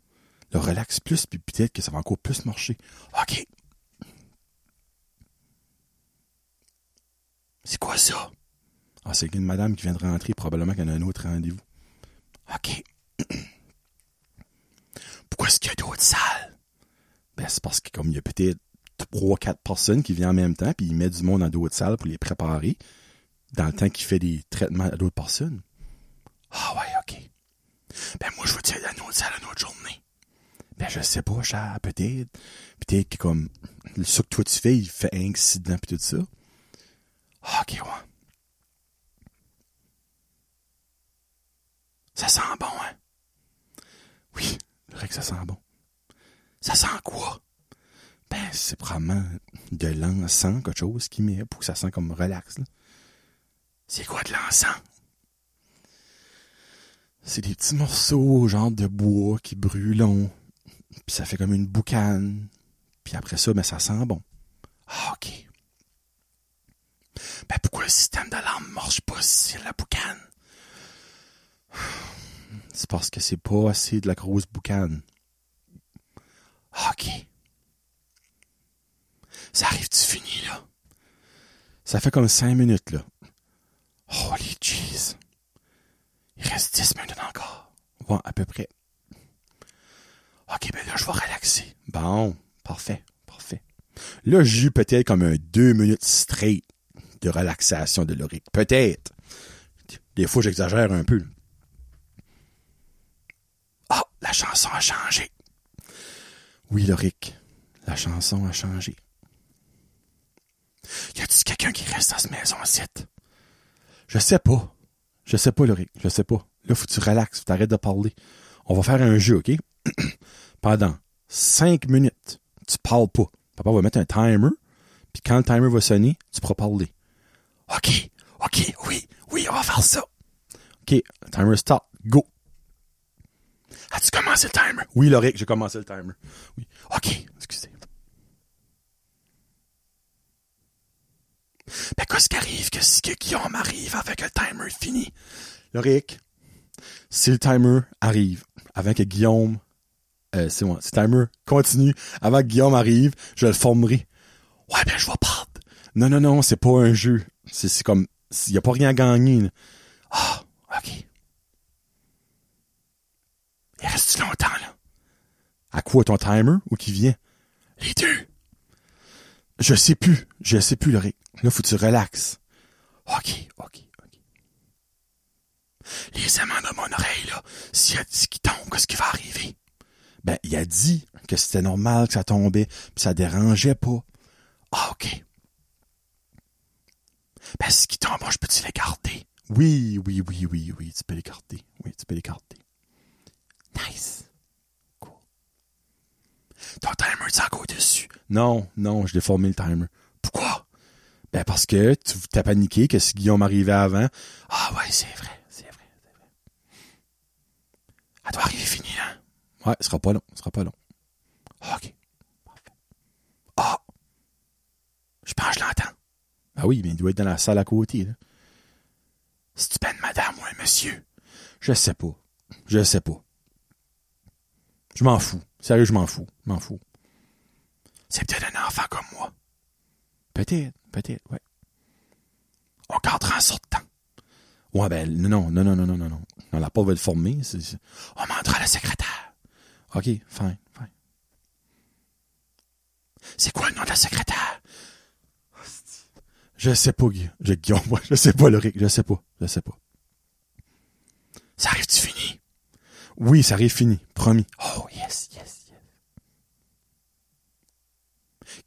le relax plus, puis peut-être que ça va encore plus marcher. OK. C'est quoi ça? Ah, c'est une madame qui vient de rentrer, probablement qu'elle a un autre rendez-vous. OK. Pourquoi est-ce qu'il y a d'autres salles? Ben, c'est parce que comme il y a peut-être trois, quatre personnes qui viennent en même temps, puis il met du monde dans d'autres salles pour les préparer, dans le temps qu'il fait des traitements à d'autres personnes. Ah ouais, OK. Ben moi, je veux dire une autre salle une autre journée. Ben je sais pas, cher, peut-être. Peut-être que comme ce que toi tu fais, il fait un accident puis tout ça. Ah, ok, ouais. Ça sent bon, hein? Oui, c'est vrai que ça sent bon. Ça sent quoi? Ben, c'est probablement de l'encens, quelque chose qui met pour que ça sent comme relax. C'est quoi de l'encens? C'est des petits morceaux, genre de bois qui brûlent. Puis ça fait comme une boucane. Puis après ça, ben, ça sent bon. Ah, ok. Ben, pourquoi le système d'alarme marche pas si la boucane? C'est parce que c'est pas assez de la grosse boucane. Ah, ok. Ça arrive-tu fini, là? Ça fait comme cinq minutes, là. Holy jeez. Il reste dix minutes encore. Ouais, à peu près. OK, ben là, je vais relaxer. Bon, parfait, parfait. Là, j'ai eu peut-être comme un deux minutes straight de relaxation de Loric. Peut-être. Des fois, j'exagère un peu. Ah, la chanson a changé. Oui, Loric, la chanson a changé. Y a-t-il quelqu'un qui reste dans cette maison site? Je sais pas. Je sais pas, Loric. Je sais pas. Là, faut que tu relaxes, faut t'arrêtes de parler. On va faire un jeu, OK? Pendant cinq minutes, tu parles pas. Papa va mettre un timer, puis quand le timer va sonner, tu pourras parler. OK, OK, oui, oui, on va faire ça. OK, timer start, go. As-tu commencé le timer? Oui, Loric, j'ai commencé le timer. Oui. OK, excusez. Ben, qu'est-ce qui arrive? Que si que Guillaume arrive avec le timer fini? Loric, si le timer arrive avant que Guillaume, euh, c'est moi, si le timer continue avant que Guillaume arrive, je le formerai. Ouais, ben, je vais perdre. Non, non, non, c'est pas un jeu. C'est comme, il y a pas rien à gagner. Ah, ok. Il reste longtemps, là? À quoi ton timer ou qui vient? Les deux. Je sais plus. Je sais plus, Loric. Là, faut que tu relaxes. OK, OK, OK. Les aimants de mon oreille, là, s'il y a qui tombe, qu'est-ce qui va arriver? Ben, il a dit que c'était normal que ça tombait, puis ça dérangeait pas. Ah, OK. Ben, ce qui tombe, je peux-tu les garder? Oui, oui, oui, oui, oui, tu peux les garder. Oui, tu peux les garder. Nice. Ton timer est encore dessus. Non, non, je l'ai formé le timer. Pourquoi? Ben parce que tu t'as paniqué que si Guillaume arrivait avant. Ah ouais, c'est vrai, c'est vrai, c'est vrai. Elle doit arriver fini, là. Ouais, ce sera pas long, ce sera pas long. OK. Ah! Je pense que je l'entends. Ah oui, mais il doit être dans la salle à côté, là. C'est-tu madame ou un monsieur? Je sais pas. Je sais pas. Je m'en fous. Sérieux, je m'en fous. M'en fous. C'est peut-être un enfant comme moi. Peut-être, peut-être, ouais. On cadre en sortant. Ouais, ben, non, non, non, non, non, non, non. Non, la pauvre va être formée. On m'entra à la secrétaire. OK, fine, fine. C'est quoi le nom de la secrétaire? Je sais pas, Guy. Je, Guillaume, je sais pas, Loric. Je sais pas. Je sais pas. Ça arrive-tu fini? Oui, ça arrive fini. Promis. Oh,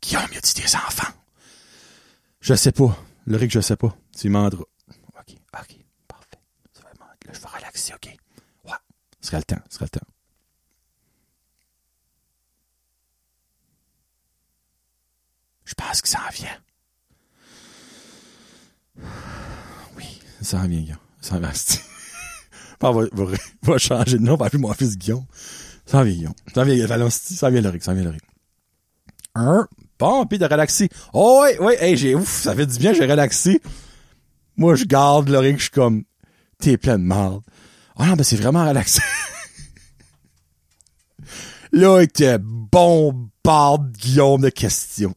Guillaume, il a dit des enfants? Je sais pas. Le je sais pas. Tu demanderas. OK, OK, parfait. Ça va Là, je vais relaxer, OK? Ouais. Ce sera le temps, ce sera le temps. Je pense qu'il s'en vient. Oui, ça en vient, Guillaume. Ça en vient. on va, changer de nom, on va appeler mon fils Guillaume. Ça en vient, Guillaume. Ça en vient, Valence, ça en vient, Loric, ça en vient, Loric. Un, Bon, puis de relaxer. Oh, oui, oui, hey, j'ai, ouf, ça fait du bien, j'ai relaxé. Moi, je garde Loric, je suis comme, t'es plein de marde. Ah oh non, ben c'est vraiment relaxé. là, il était bombarde Guillaume de questions.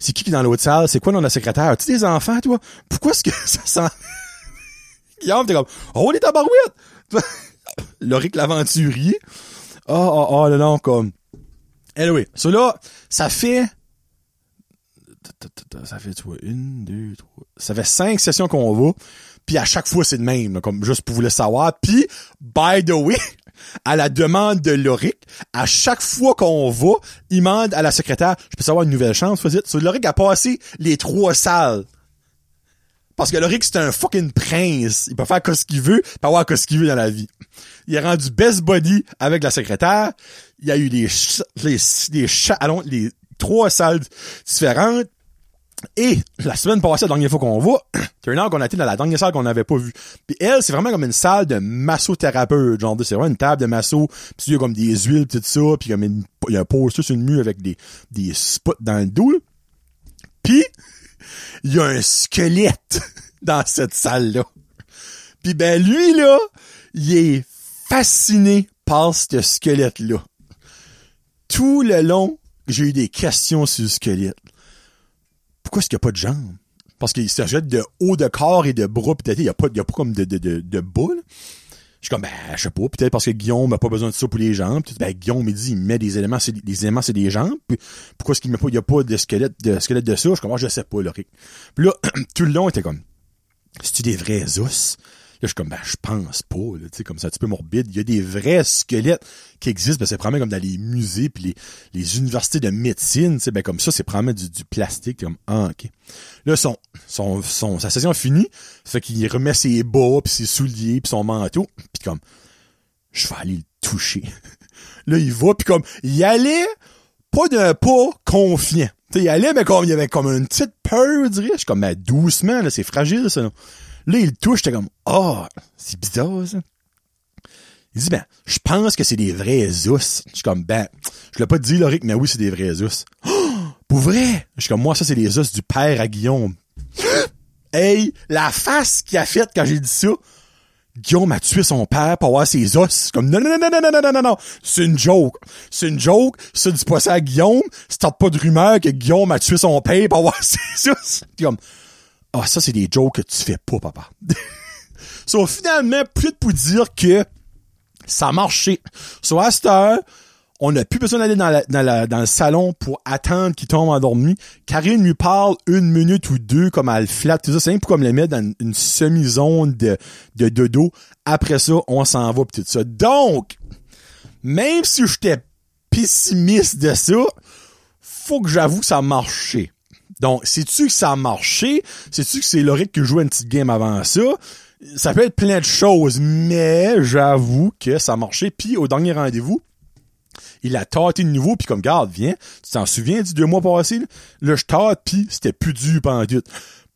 C'est qui qui est dans l'autre salle? C'est quoi dans la secrétaire? As-tu des enfants, toi? Pourquoi est-ce que ça sent... Guillaume, t'es comme, oh, les tabarouettes! Loric l'aventurier. Oh, oh, oh, là, non, comme... Anyway, so là, ça fait... Ça fait, tu une, deux, trois... Ça fait cinq sessions qu'on va. Puis à chaque fois, c'est le même, comme juste pour vous le savoir. Puis, by the way, à la demande de Loric, à chaque fois qu'on va, il demande à la secrétaire, je peux savoir une nouvelle chance, dire. So, Loric a passé les trois salles. Parce que Loric, c'est un fucking prince. Il peut faire ce qu'il veut, pas avoir ce qu'il veut dans la vie. Il a rendu best body avec la secrétaire. Il a eu les, les, les, allons, les trois salles différentes. Et la semaine passée, la dernière fois qu'on va, c'est un an qu'on a été dans la dernière salle qu'on n'avait pas vue. Puis elle, c'est vraiment comme une salle de massothérapeute, genre c'est vraiment une table de masso, puis il y a comme des huiles tout ça, puis comme il y a un poster sur une mur avec des des spots dans le dos. Puis il y a un squelette dans cette salle là. Puis ben lui là, il est fasciné par ce squelette là. Tout le long, j'ai eu des questions sur le squelette pourquoi est-ce qu'il n'y a pas de jambes? Parce qu'il s'agit de haut de corps et de bras, peut-être, il n'y a pas, y a pas comme de, de, de, de boule. Je suis comme, ben, je sais pas, peut-être parce que Guillaume n'a pas besoin de ça pour les jambes. Ben, Guillaume, il dit, il met des éléments, c'est des éléments, c'est des jambes. Pourquoi est-ce qu'il met pas, il a pas de squelette, de squelette de ça? Je comme, ah, je sais pas, là, Puis là, tout le long, était comme, c'est-tu des vrais os? Là, je suis comme, ben, je pense pas, tu sais, comme ça, un petit peu morbide. Il y a des vrais squelettes qui existent, ben, c'est probablement comme dans les musées puis les, les universités de médecine, tu sais, ben, comme ça, c'est probablement du, du plastique, comme, ah, ok. Là, son, son, son, sa session finie, fait qu'il remet ses bas puis ses souliers puis son manteau, puis comme, je vais aller le toucher. là, il va puis comme, il allait pas d'un pas confiant. Tu sais, il allait, mais comme, il y avait comme une petite peur, je dirais. Je suis comme, ben, doucement, là, c'est fragile, ça, là. Là, il touche, j'étais comme, ah, oh, c'est bizarre, ça. Il dit, ben, je pense que c'est des vrais os. Je suis comme, ben, je l'ai pas dit, Loric, mais oui, c'est des vrais os. Oh, pour vrai? Je suis comme, moi, ça, c'est les os du père à Guillaume. hey, la face qu'il a faite quand j'ai dit ça. Guillaume a tué son père pour avoir ses os. Comme, non, non, non, non, non, non, non, non, non. C'est une joke. C'est une joke. Ça, dis pas ça à Guillaume. Stop pas de rumeur que Guillaume a tué son père pour avoir ses os. Comme, ah, ça, c'est des jokes que tu fais pas, papa. so, finalement, plus de pour dire que ça a marché. So, à cette heure, on n'a plus besoin d'aller dans, dans, le salon pour attendre qu'il tombe endormi. Karine lui parle une minute ou deux comme elle flatte, tout ça. C'est pour comme le mettre dans une semi-zone de, de dodo. Après ça, on s'en va pis tout ça. Donc, même si j'étais pessimiste de ça, faut que j'avoue que ça a marché. Donc, sais-tu que ça a marché? Sais-tu que c'est Loric qui jouait une petite game avant ça? Ça peut être plein de choses, mais j'avoue que ça a marché. Puis au dernier rendez-vous, il a tâté de nouveau, puis comme, garde, viens, tu t'en souviens du deux mois passés? Là, là je tâte, puis c'était plus dur pendant tout.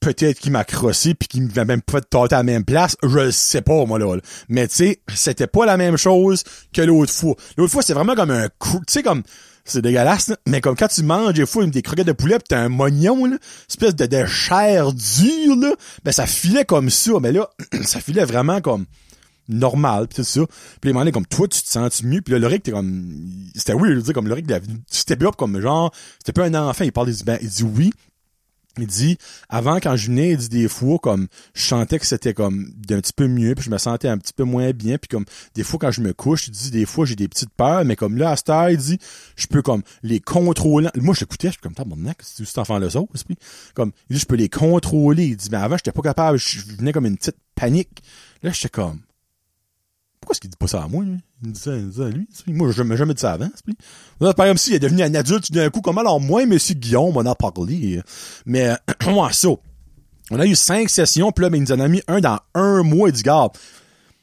Peut-être qu'il m'a crossé, puis qu'il m'a même pas tâté à la même place, je le sais pas, moi, là. Mais tu sais, c'était pas la même chose que l'autre fois. L'autre fois, c'est vraiment comme un... Tu sais, comme c'est dégueulasse, mais comme quand tu manges des fois des croquettes de poulet pis t'as un mognon, là, espèce de, de chair dure, là, ben ça filait comme ça, mais là, ça filait vraiment comme normal pis tout ça. Puis les comme toi tu te sens mieux? Puis là Loric t'es comme c'était oui, je veux dire comme Loric c'était up comme genre c'était pas un enfant, il parle des ben, il dit oui, il dit, avant, quand je venais, il dit des fois, comme, je sentais que c'était comme d'un petit peu mieux, puis je me sentais un petit peu moins bien, puis comme, des fois, quand je me couche, il dit, des fois, j'ai des petites peurs, mais comme là, à cette heure, il dit, je peux comme les contrôler. Moi, je l'écoutais, je suis comme, tabarnak, c'est cet enfant-là, ça, puis comme, il dit, je peux les contrôler. Il dit, mais avant, j'étais pas capable, je venais comme une petite panique. Là, j'étais comme, pourquoi est-ce qu'il dit pas ça à moi, lui? Il dit ça, il dit ça lui. Moi, je n'ai jamais dit ça avant. Par exemple, s'il est devenu un adulte d'un coup, comme alors moi, monsieur Guillaume, on a parlé. Mais, moi, ça. On a eu cinq sessions, puis là, ben, il nous en a mis un dans un mois. Il dit, garde,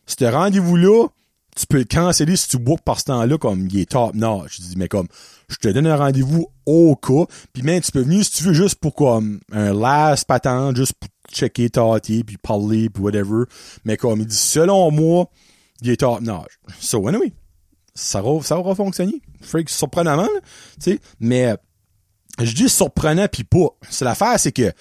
ce rendez-vous-là, tu peux le canceller si tu book par ce temps-là, comme il est top notch. Je dis, mais comme, je te donne un rendez-vous au cas, puis même, tu peux venir si tu veux juste pour comme un last patente, juste pour checker, tâter, puis parler, puis whatever. Mais comme il dit, selon moi, il top notch. So, anyway, ça va, ça va fonctionner. Freak, surprenamment, tu sais, mais je dis surprenant puis pas. C'est l'affaire, c'est que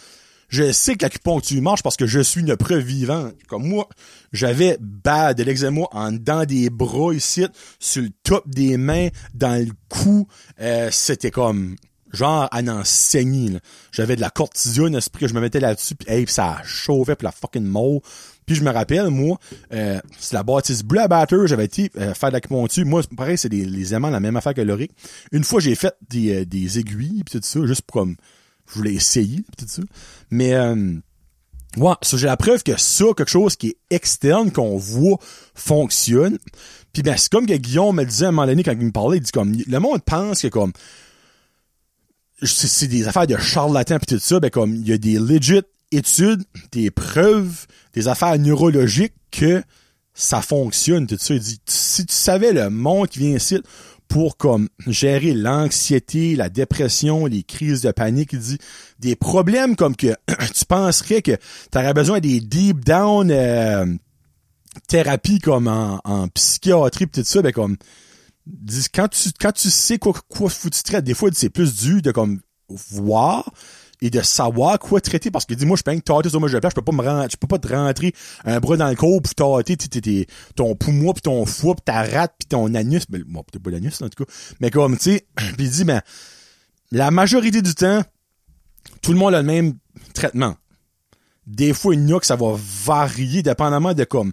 je sais que l'acupuncture marche parce que je suis une preuve vivante. Comme moi, j'avais bad de l'eczéma en dedans des bras ici, sur le top des mains, dans le cou. Euh, c'était comme genre à en saigner. J'avais de la cortisone, esprit que je me mettais là-dessus, puis hey, ça chauffait pour la fucking mort. Puis je me rappelle, moi, euh, c'est la bâtisse Blue Batter, j'avais été euh, faire de. Moi, pareil, c'est des, les aimants, la même affaire que l'oric. Une fois, j'ai fait des, euh, des aiguilles, pis tout ça, juste pour comme je voulais essayer, pis tout ça. Mais euh, ouais, j'ai la preuve que ça, quelque chose qui est externe, qu'on voit, fonctionne. Puis ben, c'est comme que Guillaume me disait à un moment donné, quand il me parlait, il dit comme le monde pense que comme c'est des affaires de charlatans pis tout ça, ben comme il y a des legit études, des preuves, des affaires neurologiques que ça fonctionne, tout ça. Il dit, si tu savais le monde qui vient ici pour comme gérer l'anxiété, la dépression, les crises de panique, il dit des problèmes comme que tu penserais que tu aurais besoin des deep down euh, thérapies comme en, psychiatrie pis tout ça, ben comme quand tu quand tu sais quoi quoi faut tu traites, des fois c'est plus dur de comme voir et de savoir quoi traiter parce que dis moi je peux tâter sur moi je je peux pas me je peux pas te rentrer un bras dans le corps pour tâter ton poumon puis ton foie puis ta rate puis ton anus ben moi peut-être pas l'anus en tout cas mais comme tu sais puis il dit ben la majorité du temps tout le monde a le même traitement. Des fois il y a que ça va varier dépendamment de comme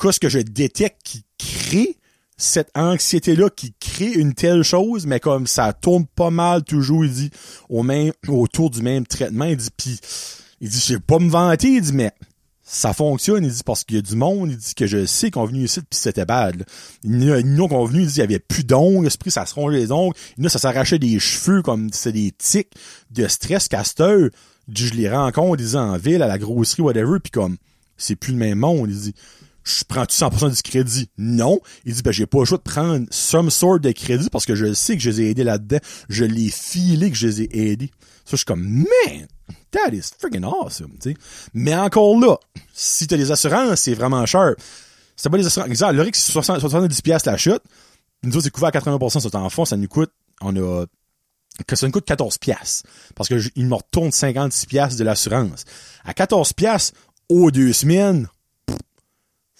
qu'est-ce que je détecte qui crée cette anxiété-là qui crée une telle chose, mais comme ça tourne pas mal toujours, il dit, au même, autour du même traitement, il dit, puis il dit, je vais pas me vanter, il dit, mais ça fonctionne, il dit, parce qu'il y a du monde, il dit que je sais qu'on est venu ici, puis c'était bad. Là. Il y en a qu'on venu, il dit, il y avait plus d'ongles, l'esprit, ça se rongeait les ongles, il y ça s'arrachait des cheveux, comme c'est des tics de stress casteur. Je les rencontre, il dit, en ville, à la grosserie, whatever, puis comme, c'est plus le même monde, il dit, je prends-tu 100% du crédit? Non. Il dit, ben, j'ai pas le choix de prendre some sort de crédit parce que je sais que je les ai aidés là-dedans. Je l'ai filé que je les ai aidés. Ça, je suis comme, man, that is freaking awesome, tu sais. Mais encore là, si t'as des assurances, c'est vraiment cher. C'est pas des assurances. Exemple, le c'est 70 pièces la chute. Nous autres, c'est à 80%, ça en fond, ça nous coûte, on a, que ça nous coûte 14 pièces Parce que me retourne 56 pièces de l'assurance. À 14 pièces aux deux semaines,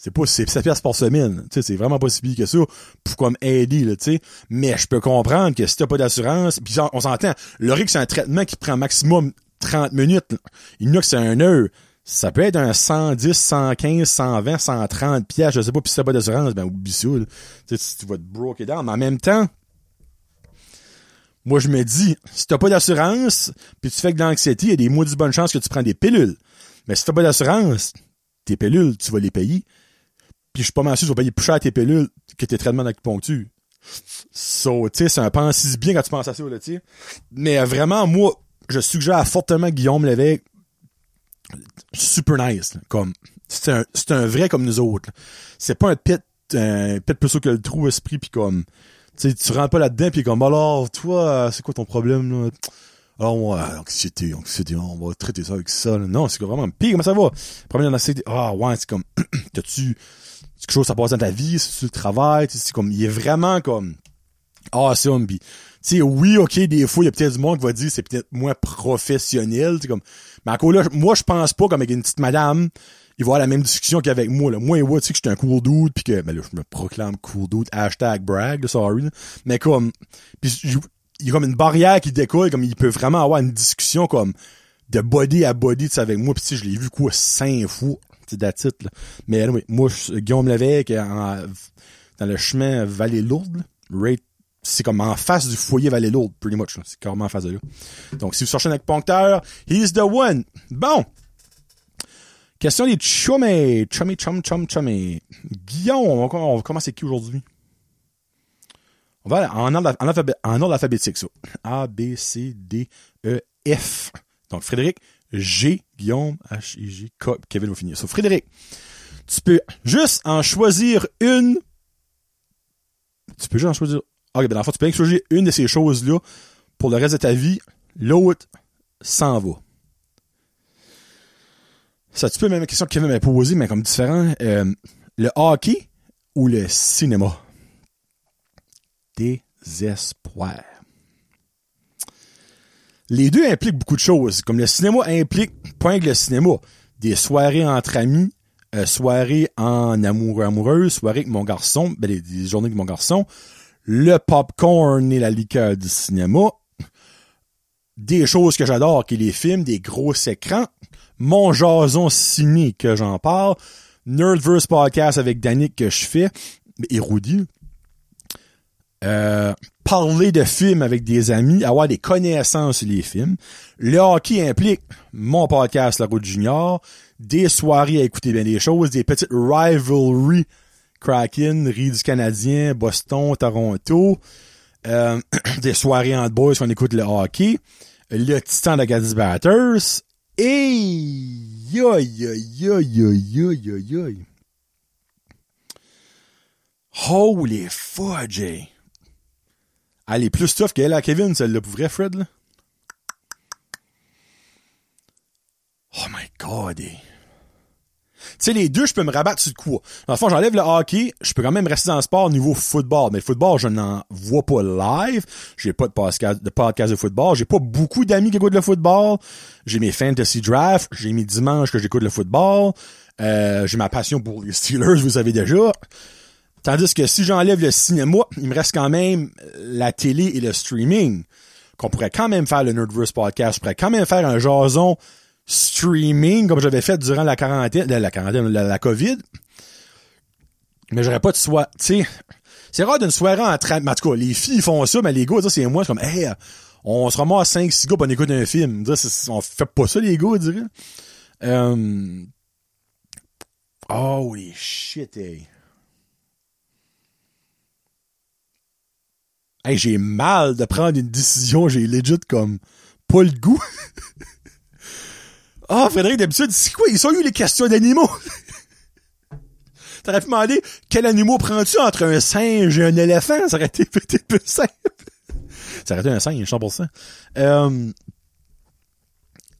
c'est pas, c'est 7 piastres par semaine. Tu sais, c'est vraiment pas si pire que ça pour comme aider, là, tu sais. Mais je peux comprendre que si t'as pas d'assurance, puis on s'entend, le RIC, c'est un traitement qui prend maximum 30 minutes. Il y en a que c'est un heure. Ça peut être un 110, 115, 120, 130 pièces, je sais pas, puis si t'as pas d'assurance, ben oublie Tu sais, tu vas te broker down. Mais en même temps, moi, je me dis, si t'as pas d'assurance, puis tu fais que de l'anxiété, il y a des maudites bonnes chances que tu prends des pilules. Mais si t'as pas d'assurance, tes pilules, tu vas les payer. Puis je suis pas mal sûr tu vas payer plus cher tes pilules que tes traitements d'acupuncture. So, tu sais, c'est un pense bien quand tu penses à ça, là. Mais vraiment, moi, je suggère fortement Guillaume Lévesque. Super nice. Comme, c'est un, un vrai comme nous autres. C'est pas un pit, un pit plus haut que le trou esprit puis comme, tu tu rentres pas là-dedans puis comme, alors, toi, c'est quoi ton problème, là? Alors, ouais, anxiété, anxiété, on va traiter ça avec ça, là. Non, c'est vraiment pire, comment ça va? Problème d'anxiété. Ah, ouais, c'est comme, t'as-tu, quelque chose ça passe dans ta vie, si tu travailles, c'est comme il est vraiment comme awesome puis tu sais oui OK des fois il y a peut-être du monde qui va dire c'est peut-être moins professionnel, comme mais encore là moi je pense pas comme avec une petite madame il va avoir la même discussion qu'avec moi là. Moi il voit tu sais que je suis un cool dude puis que ben là je me proclame cool dude hashtag brag sorry mais comme puis il y a comme une barrière qui découle comme il peut vraiment avoir une discussion comme de body à body avec moi tu sais je l'ai vu quoi cinq fois that's it, là. Mais anyway, moi, Guillaume Lévesque, en, dans le chemin Vallée-Lourde, c'est comme en face du foyer Vallée-Lourde, pretty much. C'est carrément en face de là. Donc, si vous cherchez un acupuncteur, he's the one. Bon. Question des chumés. Chummy, chum, chum, chummy. Guillaume, on va, on va commencer qui aujourd'hui? On va en ordre, alphabétique, ça. A, B, C, D, E, F. Donc, Frédéric, G, Guillaume, H, I, G, K, Kevin va finir. Frédéric, tu peux juste en choisir une Tu peux juste en choisir. Ok, ben dans tu peux choisir une de ces choses-là pour le reste de ta vie. L'autre s'en va. Ça, tu peux même une question que Kevin m'a posée, mais comme différent. Euh, le hockey ou le cinéma? Désespoir. Les deux impliquent beaucoup de choses. Comme le cinéma implique, point que le cinéma, des soirées entre amis, euh, soirées en amoureux amoureuse, soirées avec mon garçon, ben, des, journées avec mon garçon, le popcorn et la liqueur du cinéma, des choses que j'adore, qui est les films, des gros écrans, mon jason ciné que j'en parle, Nerdverse podcast avec Danick que je fais, et Rudy, euh, parler de films avec des amis, avoir des connaissances sur les films. Le hockey implique mon podcast La Route Junior, des soirées à écouter bien des choses, des petites rivalries Kraken, Riz du Canadien, Boston, Toronto, euh, des soirées en boys quand on écoute le hockey, le Titan de Gadsby Batters, et yo yo yo yo yo yo yo. Holy fudge! Elle est plus tough qu'elle à Kevin, celle-là, pour vrai, Fred, là. Oh my god, eh. Tu sais, les deux, je peux me rabattre sur coup. Dans le j'enlève le hockey, je peux quand même rester dans le sport au niveau football. Mais le football, je n'en vois pas live. J'ai pas de podcast, de de football. J'ai pas beaucoup d'amis qui écoutent le football. J'ai mes fantasy drafts. J'ai mes dimanches que j'écoute le football. Euh, j'ai ma passion pour les Steelers, vous savez déjà. Tandis que si j'enlève le cinéma, il me reste quand même la télé et le streaming. Qu'on pourrait quand même faire le Nerdverse podcast. Je pourrais quand même faire un jason streaming comme j'avais fait durant la quarantaine, la, quarantaine, la, COVID. Mais j'aurais pas de soirée, tu sais, c'est rare d'une soirée en train, en tout cas, les filles font ça, mais les gars, c'est moi, c'est comme, hey, on se ramasse 5 6 gars pour on écoute un film. on fait pas ça, les gars, je dirais. Euh... Holy shit, hey. Hey, j'ai mal de prendre une décision, j'ai legit comme pas le goût. Ah, oh, Frédéric, d'habitude, c'est quoi? Ils ont eu les questions d'animaux. T'aurais pu demander quel animal prends-tu entre un singe et un éléphant? Ça aurait été peut-être plus simple. Ça aurait été un singe, 100%. Euh...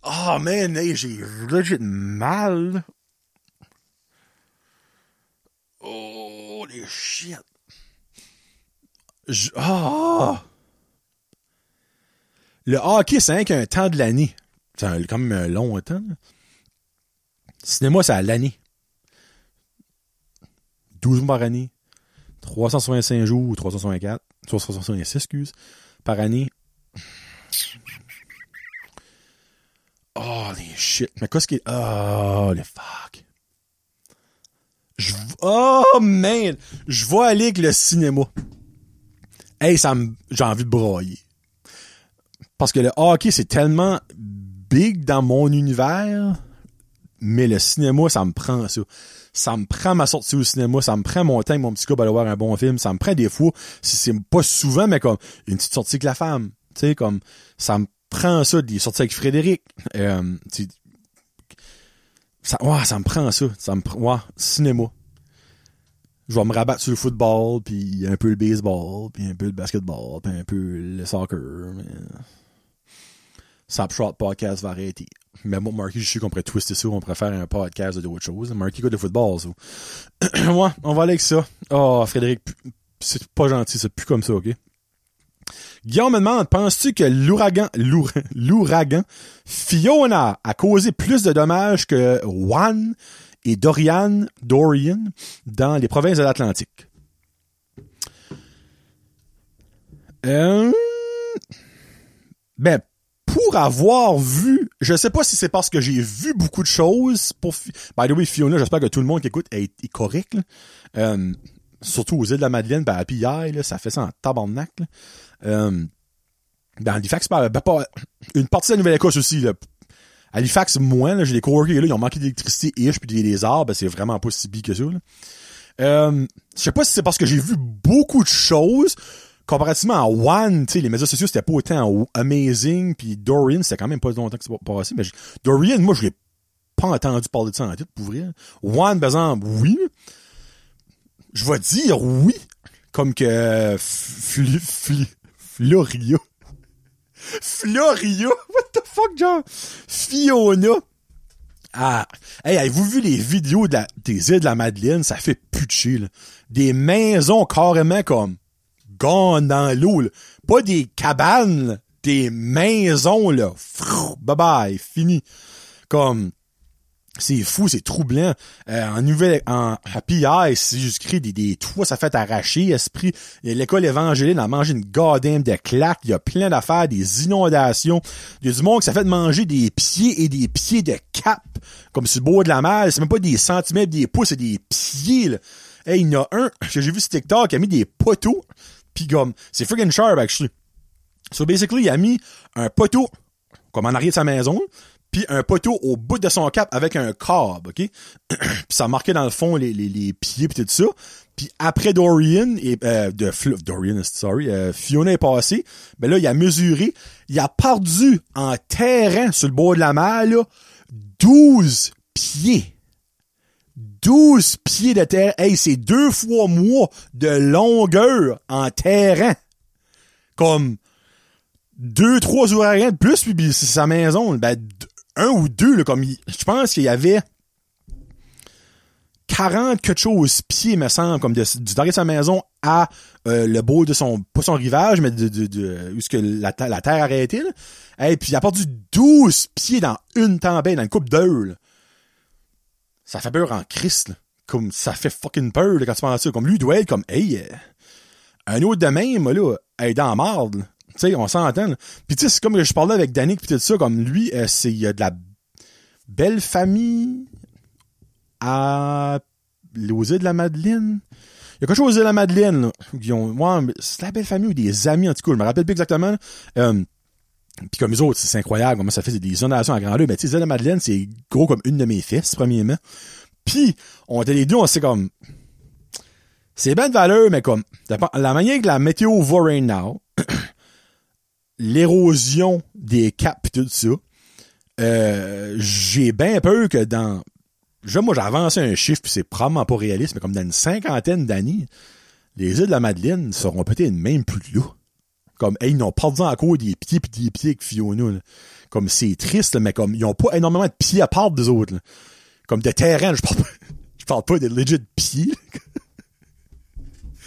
Oh man, hey, j'ai legit mal. Oh, les shit. Ah! Le hockey, c'est un temps de l'année. C'est quand même un long temps. Cinéma, c'est à l'année. 12 mois par année. 365 jours ou 364. 366, excuse. Par année. Oh, les shit. Mais qu'est-ce qui Oh, les fuck. Je... Oh, man! Je vais aller avec le cinéma. Hey, ça me... J'ai envie de broyer. Parce que le hockey, c'est tellement big dans mon univers, mais le cinéma, ça me prend ça. Ça me prend ma sortie au cinéma, ça me prend mon temps mon petit gars aller voir un bon film, ça me prend des fois, si c'est pas souvent, mais comme une petite sortie avec la femme. Tu sais, comme ça me prend ça, des sorties avec Frédéric. Euh, ça, ouais, ça me prend ça. Ça me prend. Ouais, cinéma. Je vais me rabattre sur le football, puis un peu le baseball, puis un peu le basketball, puis un peu le soccer. Mais... Shot Podcast Variety. Mais moi, Marky, je suis qu'on pourrait twister ça, on pourrait faire un podcast d'autre chose. Marky écoute de football, ça. ouais, on va aller avec ça. Oh, Frédéric, c'est pas gentil, c'est plus comme ça, ok? Guillaume me demande, penses-tu que l'ouragan, l'ouragan Fiona a causé plus de dommages que Juan et Dorian, Dorian dans les provinces de l'Atlantique? Euh... Ben, pour avoir vu, je sais pas si c'est parce que j'ai vu beaucoup de choses pour, by the way, Fiona, j'espère que tout le monde qui écoute est, correct, euh, surtout aux îles de la Madeleine, ben, à PI, là, ça fait ça en tabarnak, là. Euh, dans Halifax, ben, pas, une partie de la Nouvelle-Écosse aussi, là. Halifax, moins, là, j'ai des coworkers, là, ils ont manqué d'électricité, ish, puis des, arbres, ben, c'est vraiment pas si big que ça. Euh, je sais pas si c'est parce que j'ai vu beaucoup de choses, comparativement à One, tu sais, les médias sociaux, c'était pas autant amazing, puis Dorian, c'était quand même pas longtemps que c'est passé, mais Dorian, moi, je l'ai pas entendu parler de ça en tête, pour vrai. One, par exemple, oui. Je vais dire oui. comme que Fl Fl Floria. Floria? What the fuck, genre? Fiona. Ah, hey, avez-vous vu les vidéos des îles de la Madeleine? Ça fait putcher, là. Des maisons carrément comme gone dans l'eau, là. Pas des cabanes, là. Des maisons, là. bye bye, fini. Comme, c'est fou, c'est troublant. Euh, en nouvelle, en Happy Eye, c'est juste écrit des, des toits, ça fait arracher, esprit. L'école évangélique a mangé une goddamn de claques. Il y a plein d'affaires, des inondations. Il y a du monde qui ça fait manger des pieds et des pieds de cap. Comme sur le de la mer. C'est même pas des centimètres, des pouces, c'est des pieds, là. Hey, il y en a un, que j'ai vu sur TikTok, qui a mis des poteaux. Pis comme, c'est friggin' sharp, actually. So basically, il a mis un poteau, comme en arrière de sa maison, puis un poteau au bout de son cap avec un câble, OK? puis ça marquait dans le fond les, les, les pieds pis tout ça. Puis après Dorian et euh, de Dorian, sorry, euh, Fiona est passé, ben là il a mesuré, il a perdu en terrain sur le bord de la mer là 12 pieds. 12 pieds de terre. Hey, c'est deux fois moins de longueur en terrain. Comme deux, trois ouragans de plus, puis c'est sa maison. Ben, un ou deux, là, comme je pense qu'il y avait 40 quelque chose pieds, me semble, comme de, du derrière de sa maison à euh, le beau de son, pas son rivage, mais de, de, de où ce que la, la terre arrêtait. Là. Et puis il a perdu 12 pieds dans une tempête, dans une coupe d'heure. Ça fait peur en Christ. Comme ça fait fucking peur quand tu penses ça. Comme lui, il doit être comme Hey, euh, un autre de même, là, est dans la marde. Sais, on s'entend. Puis tu sais, c'est comme je parlais avec Danick pis tout ça, comme lui, euh, c'est a de la belle famille à aux de la Madeleine. Il y a quelque chose de la Madeleine, là. C'est la belle famille ou des amis, en tout cas, je me rappelle plus exactement. Euh, puis comme les autres, c'est incroyable comment ça fait des inondations à grandeur. Ben, tu sais, de la Madeleine, c'est gros comme une de mes fesses, premièrement. Puis, on était les deux, on s'est comme... C'est bien de valeur, mais comme... La manière que la météo va right now, l'érosion des caps tout ça, euh, j'ai bien peur que dans... Je, moi, j'ai avancé un chiffre, puis c'est probablement pas réaliste, mais comme dans une cinquantaine d'années, les îles de la Madeleine seront peut-être même plus là. Comme, hey, ils n'ont pas besoin encore des pieds pis des pieds avec Fiona. Comme, c'est triste, mais comme, ils ont pas énormément de pieds à part des autres. Comme de terrain, je parle pas, je parle pas de legit pieds.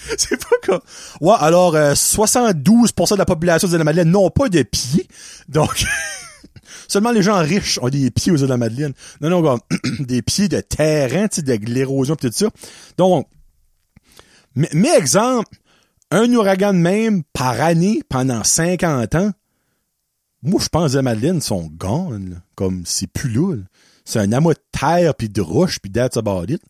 c'est pas comme... Ouais, alors, 72% euh, de la population de la n'ont pas de pieds. Donc, seulement les gens riches ont des pieds aux îles de. Non, non, des pieds de terrain, de l'érosion pis tout ça. Donc, mais, mais exemple, un ouragan même par année pendant 50 ans, moi, je pense que les Madeleine sont gone, comme c'est plus là. C'est un amas de terre puis de roche puis that's about it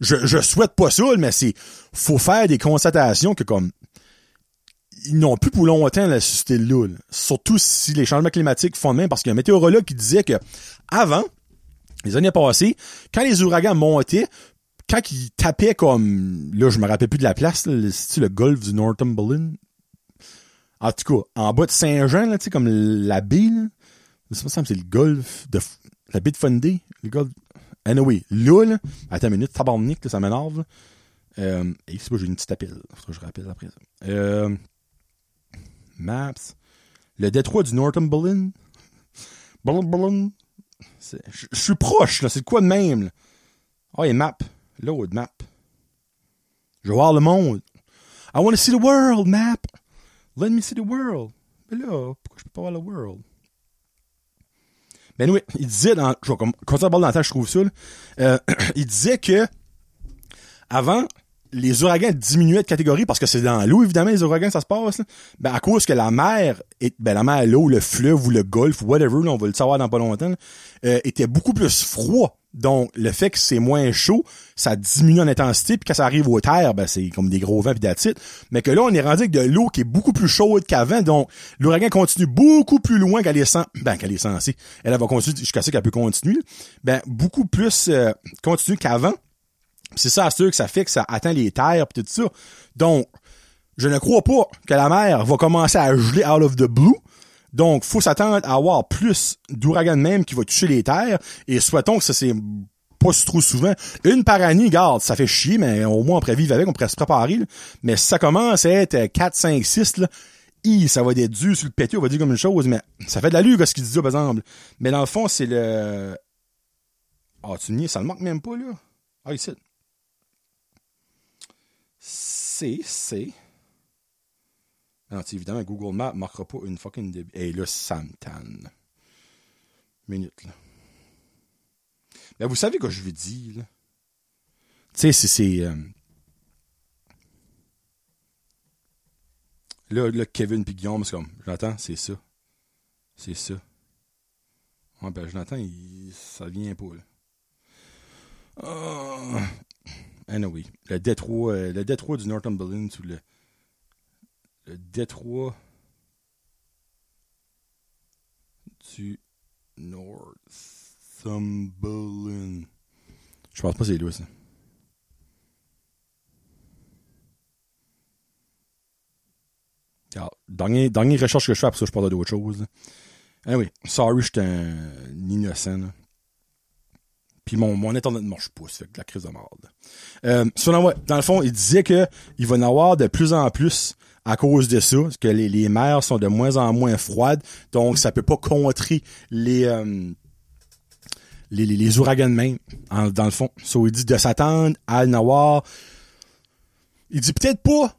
je, je souhaite pas ça, mais c'est, faut faire des constatations que comme, ils n'ont plus pour longtemps la société là, Surtout si les changements climatiques font de même, parce qu'il y a un météorologue qui disait que, avant, les années passées, quand les ouragans montaient, quand ils tapaient comme, là, je me rappelle plus de la place, c'est le golfe du Northumberland. En tout cas, en bas de Saint-Jean, là, tu sais, comme la baie, c'est le golfe de, la baie de Fundy, le golfe, Anyway, là, là, attends une minute, tabarnak, ça m'énerve. Euh, et pas, j'ai une petite appel. Faut que je rappelle après ça. Euh, maps. Le détroit du Northumberland. Je suis proche, là. C'est quoi de même, là? Oh, il y a map. Load map. Je veux voir le monde. I want to see the world, map. Let me see the world. Mais là, pourquoi je peux pas voir le world? Ben oui, il disait dans, je vais continuer à dans la je trouve ça, euh, il disait que, avant, les ouragans diminuaient de catégorie parce que c'est dans l'eau, évidemment, les ouragans, ça se passe, Ben, à cause que la mer, est, ben, la mer, l'eau, le fleuve ou le golfe, whatever, là, on va le savoir dans pas longtemps, euh, était beaucoup plus froid donc, le fait que c'est moins chaud, ça diminue en intensité, puis quand ça arrive aux terres, ben, c'est comme des gros vents d'attitude. Mais que là, on est rendu avec de l'eau qui est beaucoup plus chaude qu'avant, donc l'ouragan continue beaucoup plus loin qu'elle est sans, ben, qu'elle est censée. Elle, va continuer jusqu'à ce qu'elle peut continuer. Ben, beaucoup plus euh, continue qu'avant. C'est ça, sûr que ça fait que ça atteint les terres pis tout ça. Donc, je ne crois pas que la mer va commencer à geler out of the blue. Donc, faut s'attendre à avoir plus d'ouragans même qui va toucher les terres. Et souhaitons que ça c'est pas trop souvent. Une par année, garde, ça fait chier, mais au moins on pourrait vivre avec, on pourrait se préparer. Mais si ça commence à être 4, 5, 6, là, hi, ça va être dur sur le pété, on va dire comme une chose, mais ça fait de l'allure, ce qu'il dit par exemple. Mais dans le fond, c'est le... Ah, tu me niaises, ça le manque même pas, là. Ah, ici. C'est, c'est... Évidemment, Google Maps marquera pas une fucking débit. Et là, ça me. Minute, là. Mais vous savez quoi je vous dis, là? Tu sais, c'est... euh, Là, là, Kevin pis Guillaume, c'est comme, Jonathan, c'est ça. C'est ça. Ouais, ben, Jonathan, il, ça vient pas, là. Ah. Anyway, le détroit, euh, le détroit du Northumberland sous le, le détroit du Northumberland. Je pense pas que c'est lui, ça. Alors, dernière, dernière recherche que je fais, après ça, je parle d'autre chose. Ah oui, sorry, j'étais un innocent. Puis mon, mon internet ne marche pas, fait que la crise de merde. Euh, dans le fond, il disait que il va en avoir de plus en plus à cause de ça, que les, les mers sont de moins en moins froides, donc ça peut pas contrer les euh, les, les, ouragans de même, en- dans le fond. So, il dit de s'attendre à en avoir. Il dit peut-être pas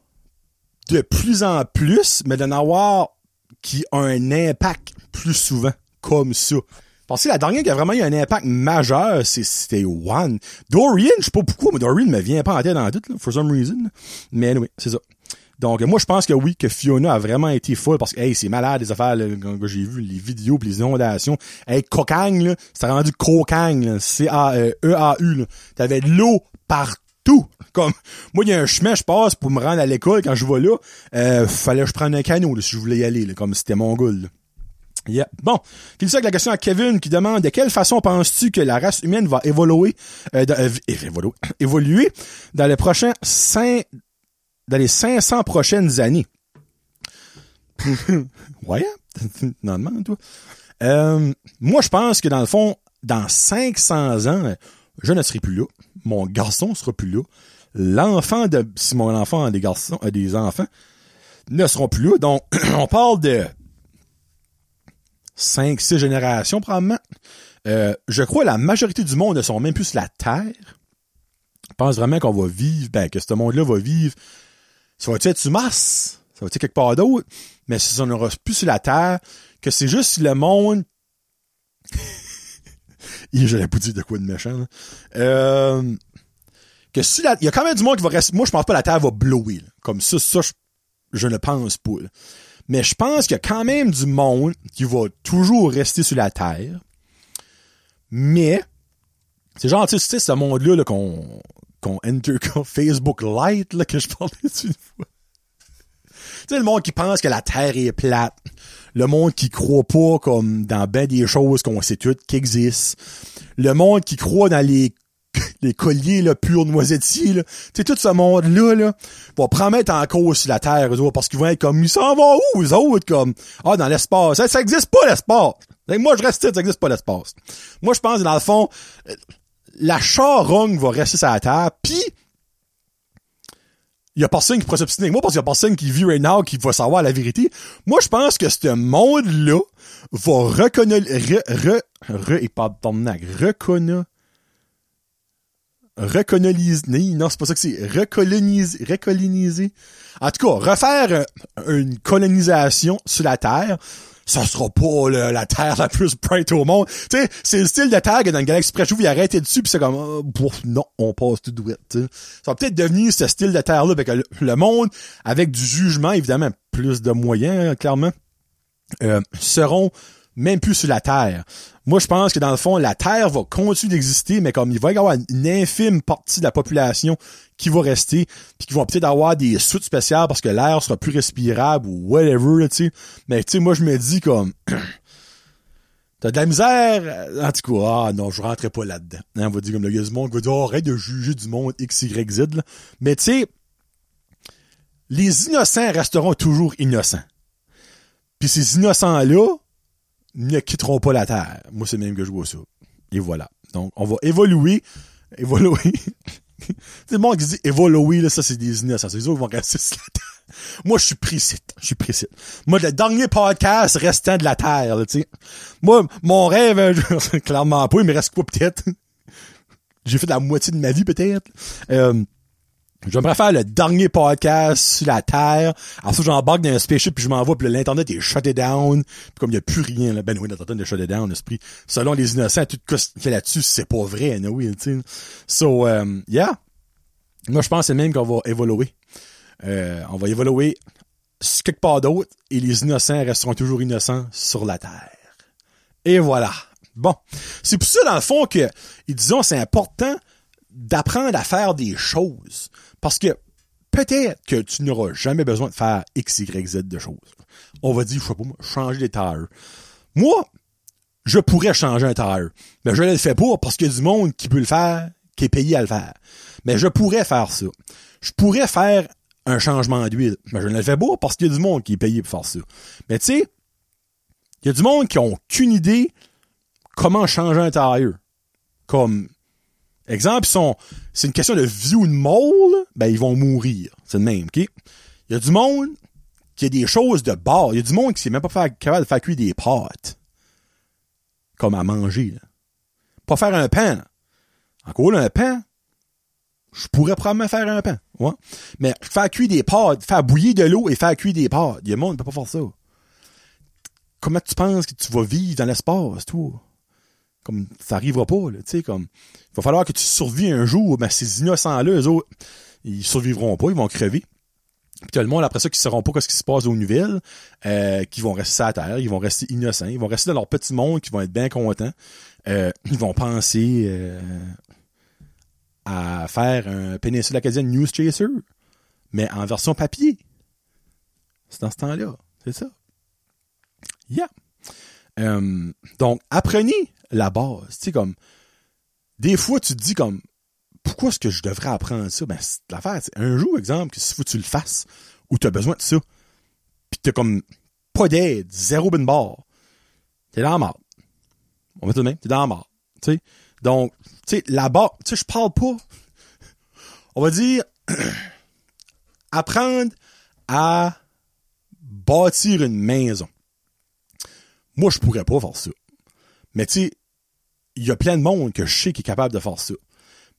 de plus en plus, mais d'en avoir qui a un impact plus souvent, comme ça. Parce que la dernière qui a vraiment eu un impact majeur, c'était One. Dorian, je sais pas pourquoi, mais Dorian me vient pas en tête dans tout, là, for some reason. Mais anyway, c'est ça. Donc, moi, je pense que oui, que Fiona a vraiment été folle parce que, hey, c'est malade, les affaires, là, quand j'ai vu les vidéos pis les inondations. Hey, Cocagne, là, c'était rendu Cocagne, C-A-E-A-U, là. T'avais de l'eau partout. Comme, moi, il y a un chemin, je passe pour me rendre à l'école quand je vais là. Euh, fallait que je prenne un canot, là, si je voulais y aller, là, comme c'était mon goal. Yeah. Bon, finit ça avec la question à Kevin qui demande de quelle façon penses-tu que la race humaine va évoluer, euh, euh, évoluer, évoluer dans les prochains cinq, dans les 500 prochaines années. ouais, non, demande, toi. Euh, moi, je pense que dans le fond, dans 500 ans, je ne serai plus là. Mon garçon sera plus là. L'enfant de, si mon enfant a des garçons, a des enfants, ne seront plus là. Donc, on parle de 5, 6 générations, probablement. Euh, je crois que la majorité du monde ne sont même plus sur la Terre. Je pense vraiment qu'on va vivre, ben, que ce monde-là va vivre. Ça va être sur Mars? Ça va être quelque part d'autre? Mais si on n'aura plus sur la Terre, que c'est juste le monde... J'allais pas dire de quoi de méchant, là. Euh, que si la... Il y a quand même du monde qui va rester... Moi, je pense pas que la Terre va blower, là. Comme ça, ça, je, je ne pense pas, là. Mais je pense qu'il y a quand même du monde qui va toujours rester sur la Terre. Mais, c'est genre, tu sais, ce monde-là là, qu'on enter comme Facebook Lite, là, que je parlais une fois. Tu sais, le monde qui pense que la Terre est plate. Le monde qui croit pas comme dans ben des choses qu'on sait toutes qui existent. Le monde qui croit dans les les colliers là, purs noisettiers, là. Tu sais, tout ce monde-là, là, va promettre en cause la Terre, eux parce qu'ils vont être comme, ils s'en vont où, eux autres, comme, ah, dans l'espace. Ça, existe pas, l'espace. Moi, je reste ici, ça existe pas, l'espace. Moi, je pense, dans le fond, la charogne va rester sur la Terre, pis il y a personne qui pourrait s'obstiner moi parce qu'il y a personne qui vit right now qui va savoir la vérité. Moi, je pense que ce monde-là va reconnaître, re, re, re, et pas reconnaître, recoloniser, non, c'est pas ça que c'est, recoloniser, recoloniser. En tout cas, refaire euh, une colonisation sur la Terre, ça sera pas là, la Terre la plus bright au monde. Tu sais, c'est le style de Terre que dans le Galaxy Express, il arrêté dessus, puis c'est comme, euh, non, on passe tout douette. Ça va peut-être devenir ce style de Terre-là, avec le, le monde, avec du jugement, évidemment, plus de moyens, hein, clairement, euh, seront même plus sur la Terre. Moi, je pense que dans le fond, la Terre va continuer d'exister, mais comme il va y avoir une infime partie de la population qui va rester, puis qui vont peut-être avoir des soutes spéciales parce que l'air sera plus respirable ou whatever, tu sais. Mais tu sais, moi, je me dis comme... T'as de la misère, en tout cas, ah non, je rentrerai pas là-dedans. Hein, on va dire comme le gars du monde qui va dire, arrête de juger du monde X, Y, Z, là. Mais tu sais, les innocents resteront toujours innocents. Puis ces innocents-là ne quitteront pas la Terre. Moi, c'est même que je vois ça. Et voilà. Donc, on va évoluer. Évoluer. c'est le monde qui dit évoluer, là, ça, c'est des innocents. C'est eux qui vont rester sur la Terre. Moi, je suis précis. Je suis précis. Moi, le dernier podcast restant de la Terre, tu sais. Moi, mon rêve, clairement pas, il me reste quoi, peut-être? J'ai fait la moitié de ma vie, peut-être. Euh, J'aimerais faire le dernier podcast sur la Terre. Ça, j'embarque dans un spaceship puis je m'en vais puis l'Internet est shut down. Puis comme il n'y a plus rien, là, ben oui, l'Internet est shut down, l'esprit. Selon les innocents, tout ce qu'il fait là-dessus, c'est pas vrai, no, oui, tu. So, um, yeah. Moi, je pense même qu'on va évoluer. Euh, on va évoluer quelque part d'autre et les innocents resteront toujours innocents sur la Terre. Et voilà. Bon. C'est pour ça, dans le fond, que, disons, c'est important d'apprendre à faire des choses. Parce que peut-être que tu n'auras jamais besoin de faire X, Y, Z de choses. On va dire, je sais pas changer des tailleurs. Moi, je pourrais changer un tailleur. Mais je ne le fais pas parce qu'il y a du monde qui peut le faire, qui est payé à le faire. Mais je pourrais faire ça. Je pourrais faire un changement d'huile. Mais je ne le fais pas parce qu'il y a du monde qui est payé pour faire ça. Mais tu sais, il y a du monde qui ont qu'une idée comment changer un tailleur. Comme Exemple, sont, c'est une question de vie ou de mort, ben, ils vont mourir. C'est le même, OK? Il y a du monde qui a des choses de base. Il y a du monde qui sait même pas faire, capable de faire cuire des pâtes. Comme à manger, Pas faire un pain. Encore là, un pain, je pourrais probablement faire un pain. Ouais. Mais faire cuire des pâtes, faire bouillir de l'eau et faire cuire des pâtes, il y a du monde qui peut pas faire ça. Comment tu penses que tu vas vivre dans l'espace, toi? Comme, ça arrivera pas, tu sais, comme, il va falloir que tu survis un jour, ben, ces innocents-là, eux autres, ils survivront pas, ils vont crever. Puis tout le monde, après ça, qui sauront pas ce qui se passe aux nouvelles, euh, qui vont rester à terre, ils vont rester innocents, ils vont rester dans leur petit monde, qui vont être bien contents. Euh, ils vont penser euh, à faire un péninsule acadienne News Chaser, mais en version papier. C'est dans ce temps-là. C'est ça. Yeah. Euh, donc, apprenez la base. Tu sais, comme, des fois, tu te dis comme, pourquoi est-ce que je devrais apprendre ça? Ben, c'est l'affaire. Un jour, exemple, que si tu le fasses, ou tu as besoin de ça, pis t'as comme pas d'aide, zéro bin bar, t'es dans la mort. On va te même, t'es dans la mort. Tu sais? Donc, tu sais, là-bas, tu sais, je parle pas. On va dire, apprendre à bâtir une maison. Moi, je pourrais pas faire ça. Mais tu sais, il y a plein de monde que je sais qui est capable de faire ça.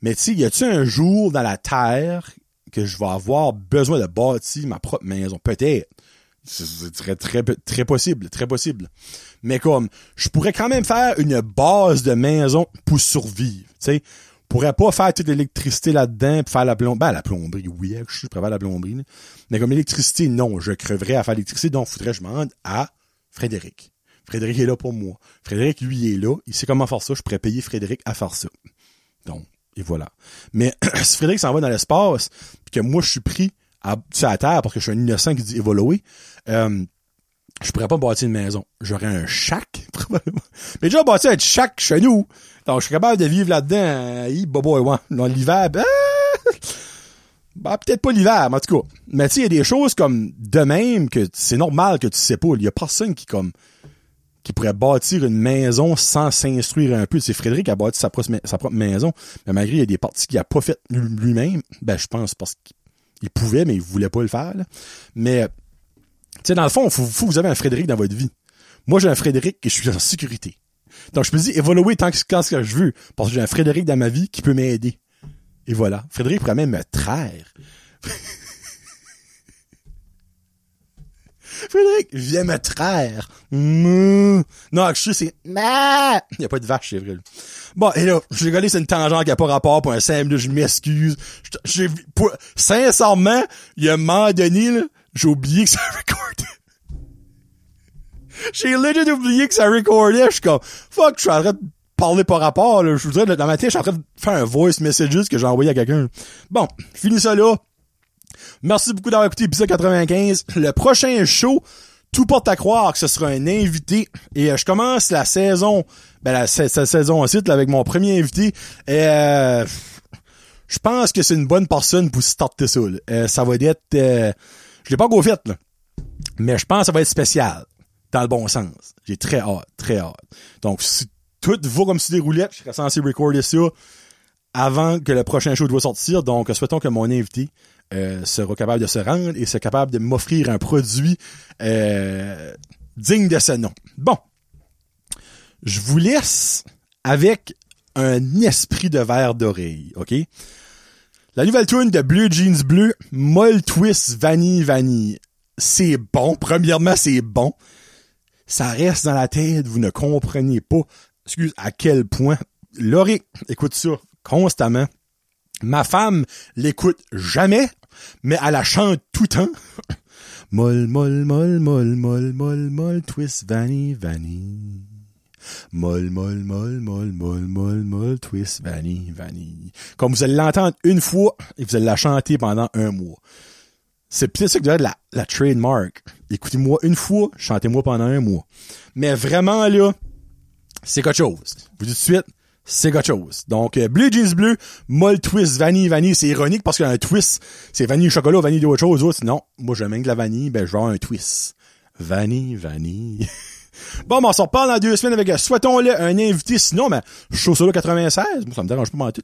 Mais tu sais, y a-tu un jour dans la terre que je vais avoir besoin de bâtir ma propre maison? Peut-être. C'est très, très, très possible, très possible. Mais comme, je pourrais quand même faire une base de maison pour survivre, tu sais. pourrais pas faire toute l'électricité là-dedans faire la plomberie. Ben, la plomberie, oui, je suis faire la plomberie. Mais comme l'électricité, non, je creverais à faire l'électricité, donc faudrait que je demande à Frédéric. Frédéric est là pour moi. Frédéric, lui, est là. Il sait comment faire ça. Je pourrais payer Frédéric à faire ça. Donc, et voilà. Mais si Frédéric s'en va dans l'espace, puis que moi, je suis pris à, sur la Terre parce que je suis un innocent qui dit évoluer, euh, je pourrais pas bâtir une maison. J'aurais un shack, probablement. Mais déjà, bâtir un shack chez nous. Donc, je suis capable de vivre là-dedans. Euh, bobo, ouais. Dans l'hiver, ben, bah, peut-être pas l'hiver, mais en tout cas. Mais tu sais, il y a des choses comme de même que c'est normal que tu sais pas. Il y a personne qui, comme, qui pourrait bâtir une maison sans s'instruire un peu. C'est Frédéric a bâti sa propre, maison, mais malgré il y a des parties qu'il a pas faites lui-même, ben je pense parce qu'il pouvait, mais il voulait pas le faire. Mais tu sais, dans le fond, faut, vous avez un Frédéric dans votre vie. Moi, j'ai un Frédéric et je suis en sécurité. Donc, je me dis évoluer tant que, quand ce que je veux, parce que j'ai un Frédéric dans ma vie qui peut m'aider. Et voilà. Frédéric pourrait même me traire. Frédéric, viens me traire. Non, je c'est... Il n'y a pas de vache, c'est vrai. Bon, et là, j'ai rigolé, c'est une tangente qui a pas rapport pour un simple, je m'excuse. Pour, sincèrement, il y a un moment donné, là, j'ai oublié que ça recordait. J'ai legit oublié que ça recordait. Je suis comme, fuck, je suis en train de parler par rapport, là. Je voudrais, dans ma tête, je suis en train de faire un voice message que j'ai envoyé à quelqu'un. Bon, finis ça là. Merci beaucoup d'avoir écouté l'épisode 95. Le prochain show, tout porte à croire que ce sera un invité. Et euh, je commence la saison, ben la, saison ensuite avec mon premier invité. Et euh, je pense que c'est une bonne personne pour starter ça. Euh, ça va être... je l'ai pas go fait, là. Mais je pense que ça va être spécial. Dans le bon sens. J'ai très hâte, très hâte. Donc, si tout va comme si des roulettes. Je serais censé recorder ça avant que le prochain show doit sortir. Donc, souhaitons que mon invité euh, sera capable de se rendre et sera capable de m'offrir un produit euh, digne de ce nom. Bon. Je vous laisse avec un esprit de verre d'oreille, OK? La nouvelle tune de Blue Jeans Bleu, Molle Twist Vanille Vanille. C'est bon. Premièrement, c'est bon. Ça reste dans la tête. Vous ne comprenez pas, excuse, à quel point? Laurie, écoute ça constamment. Ma femme l'écoute jamais, mais elle la chante tout le temps. molle, molle, molle, molle, molle, molle, molle, twist, vanille, vanille. Molle, molle, molle, molle, molle, molle, molle, twist, vanille, vanille. Comme vous allez l'entendre une fois et vous allez la chanter pendant un mois. C'est peut-être ça que être la, la trademark. Écoutez-moi une fois, chantez-moi pendant un mois. Mais vraiment, là, c'est quelque chose. Vous dites de suite, c'est quelque chose. Donc, euh, Blue Jeans Bleu, molle twist, vanille, vanille. C'est ironique parce qu'un twist, c'est vanille chocolat, vanille d'autre chose. Autres, non, moi, je de la vanille, ben, je vais un twist. Vanille, vanille. Bon, ben, on s'en reparle dans deux semaines avec, euh, souhaitons-le, un invité. Sinon, ben, show solo 96. Moi, ça me dérange pas mal tout.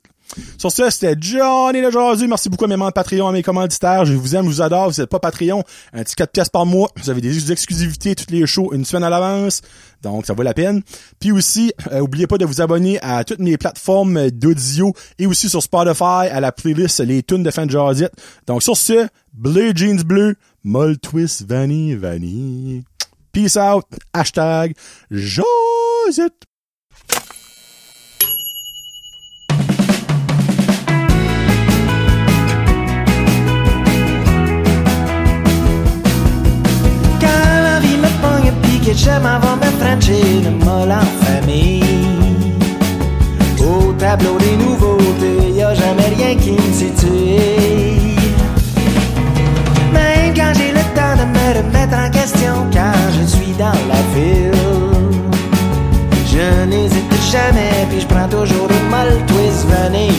Sur ce, c'était Johnny le Jazu. Merci beaucoup à mes membres Patreon, à mes commanditaires. Je vous aime, je vous adore. Vous êtes pas Patreon. Un petit 4 pièces par mois. Vous avez des exclusivités, toutes les shows, une semaine à l'avance. Donc, ça vaut la peine. Puis aussi, euh, oubliez pas de vous abonner à toutes mes plateformes d'audio et aussi sur Spotify, à la playlist Les Tunes de Fan Jazzit. Donc, sur ce, Bleu Jeans Bleu, Moll Twist Vanille Vanille. Peace out. Hashtag Josette. Pique, je m'en vais me franchir de molle en famille. Au tableau des nouveautés, y a jamais rien qui me situe. Question, quand je suis dans la ville. Je n'hésite jamais, puis je prends toujours une molle twist, venez,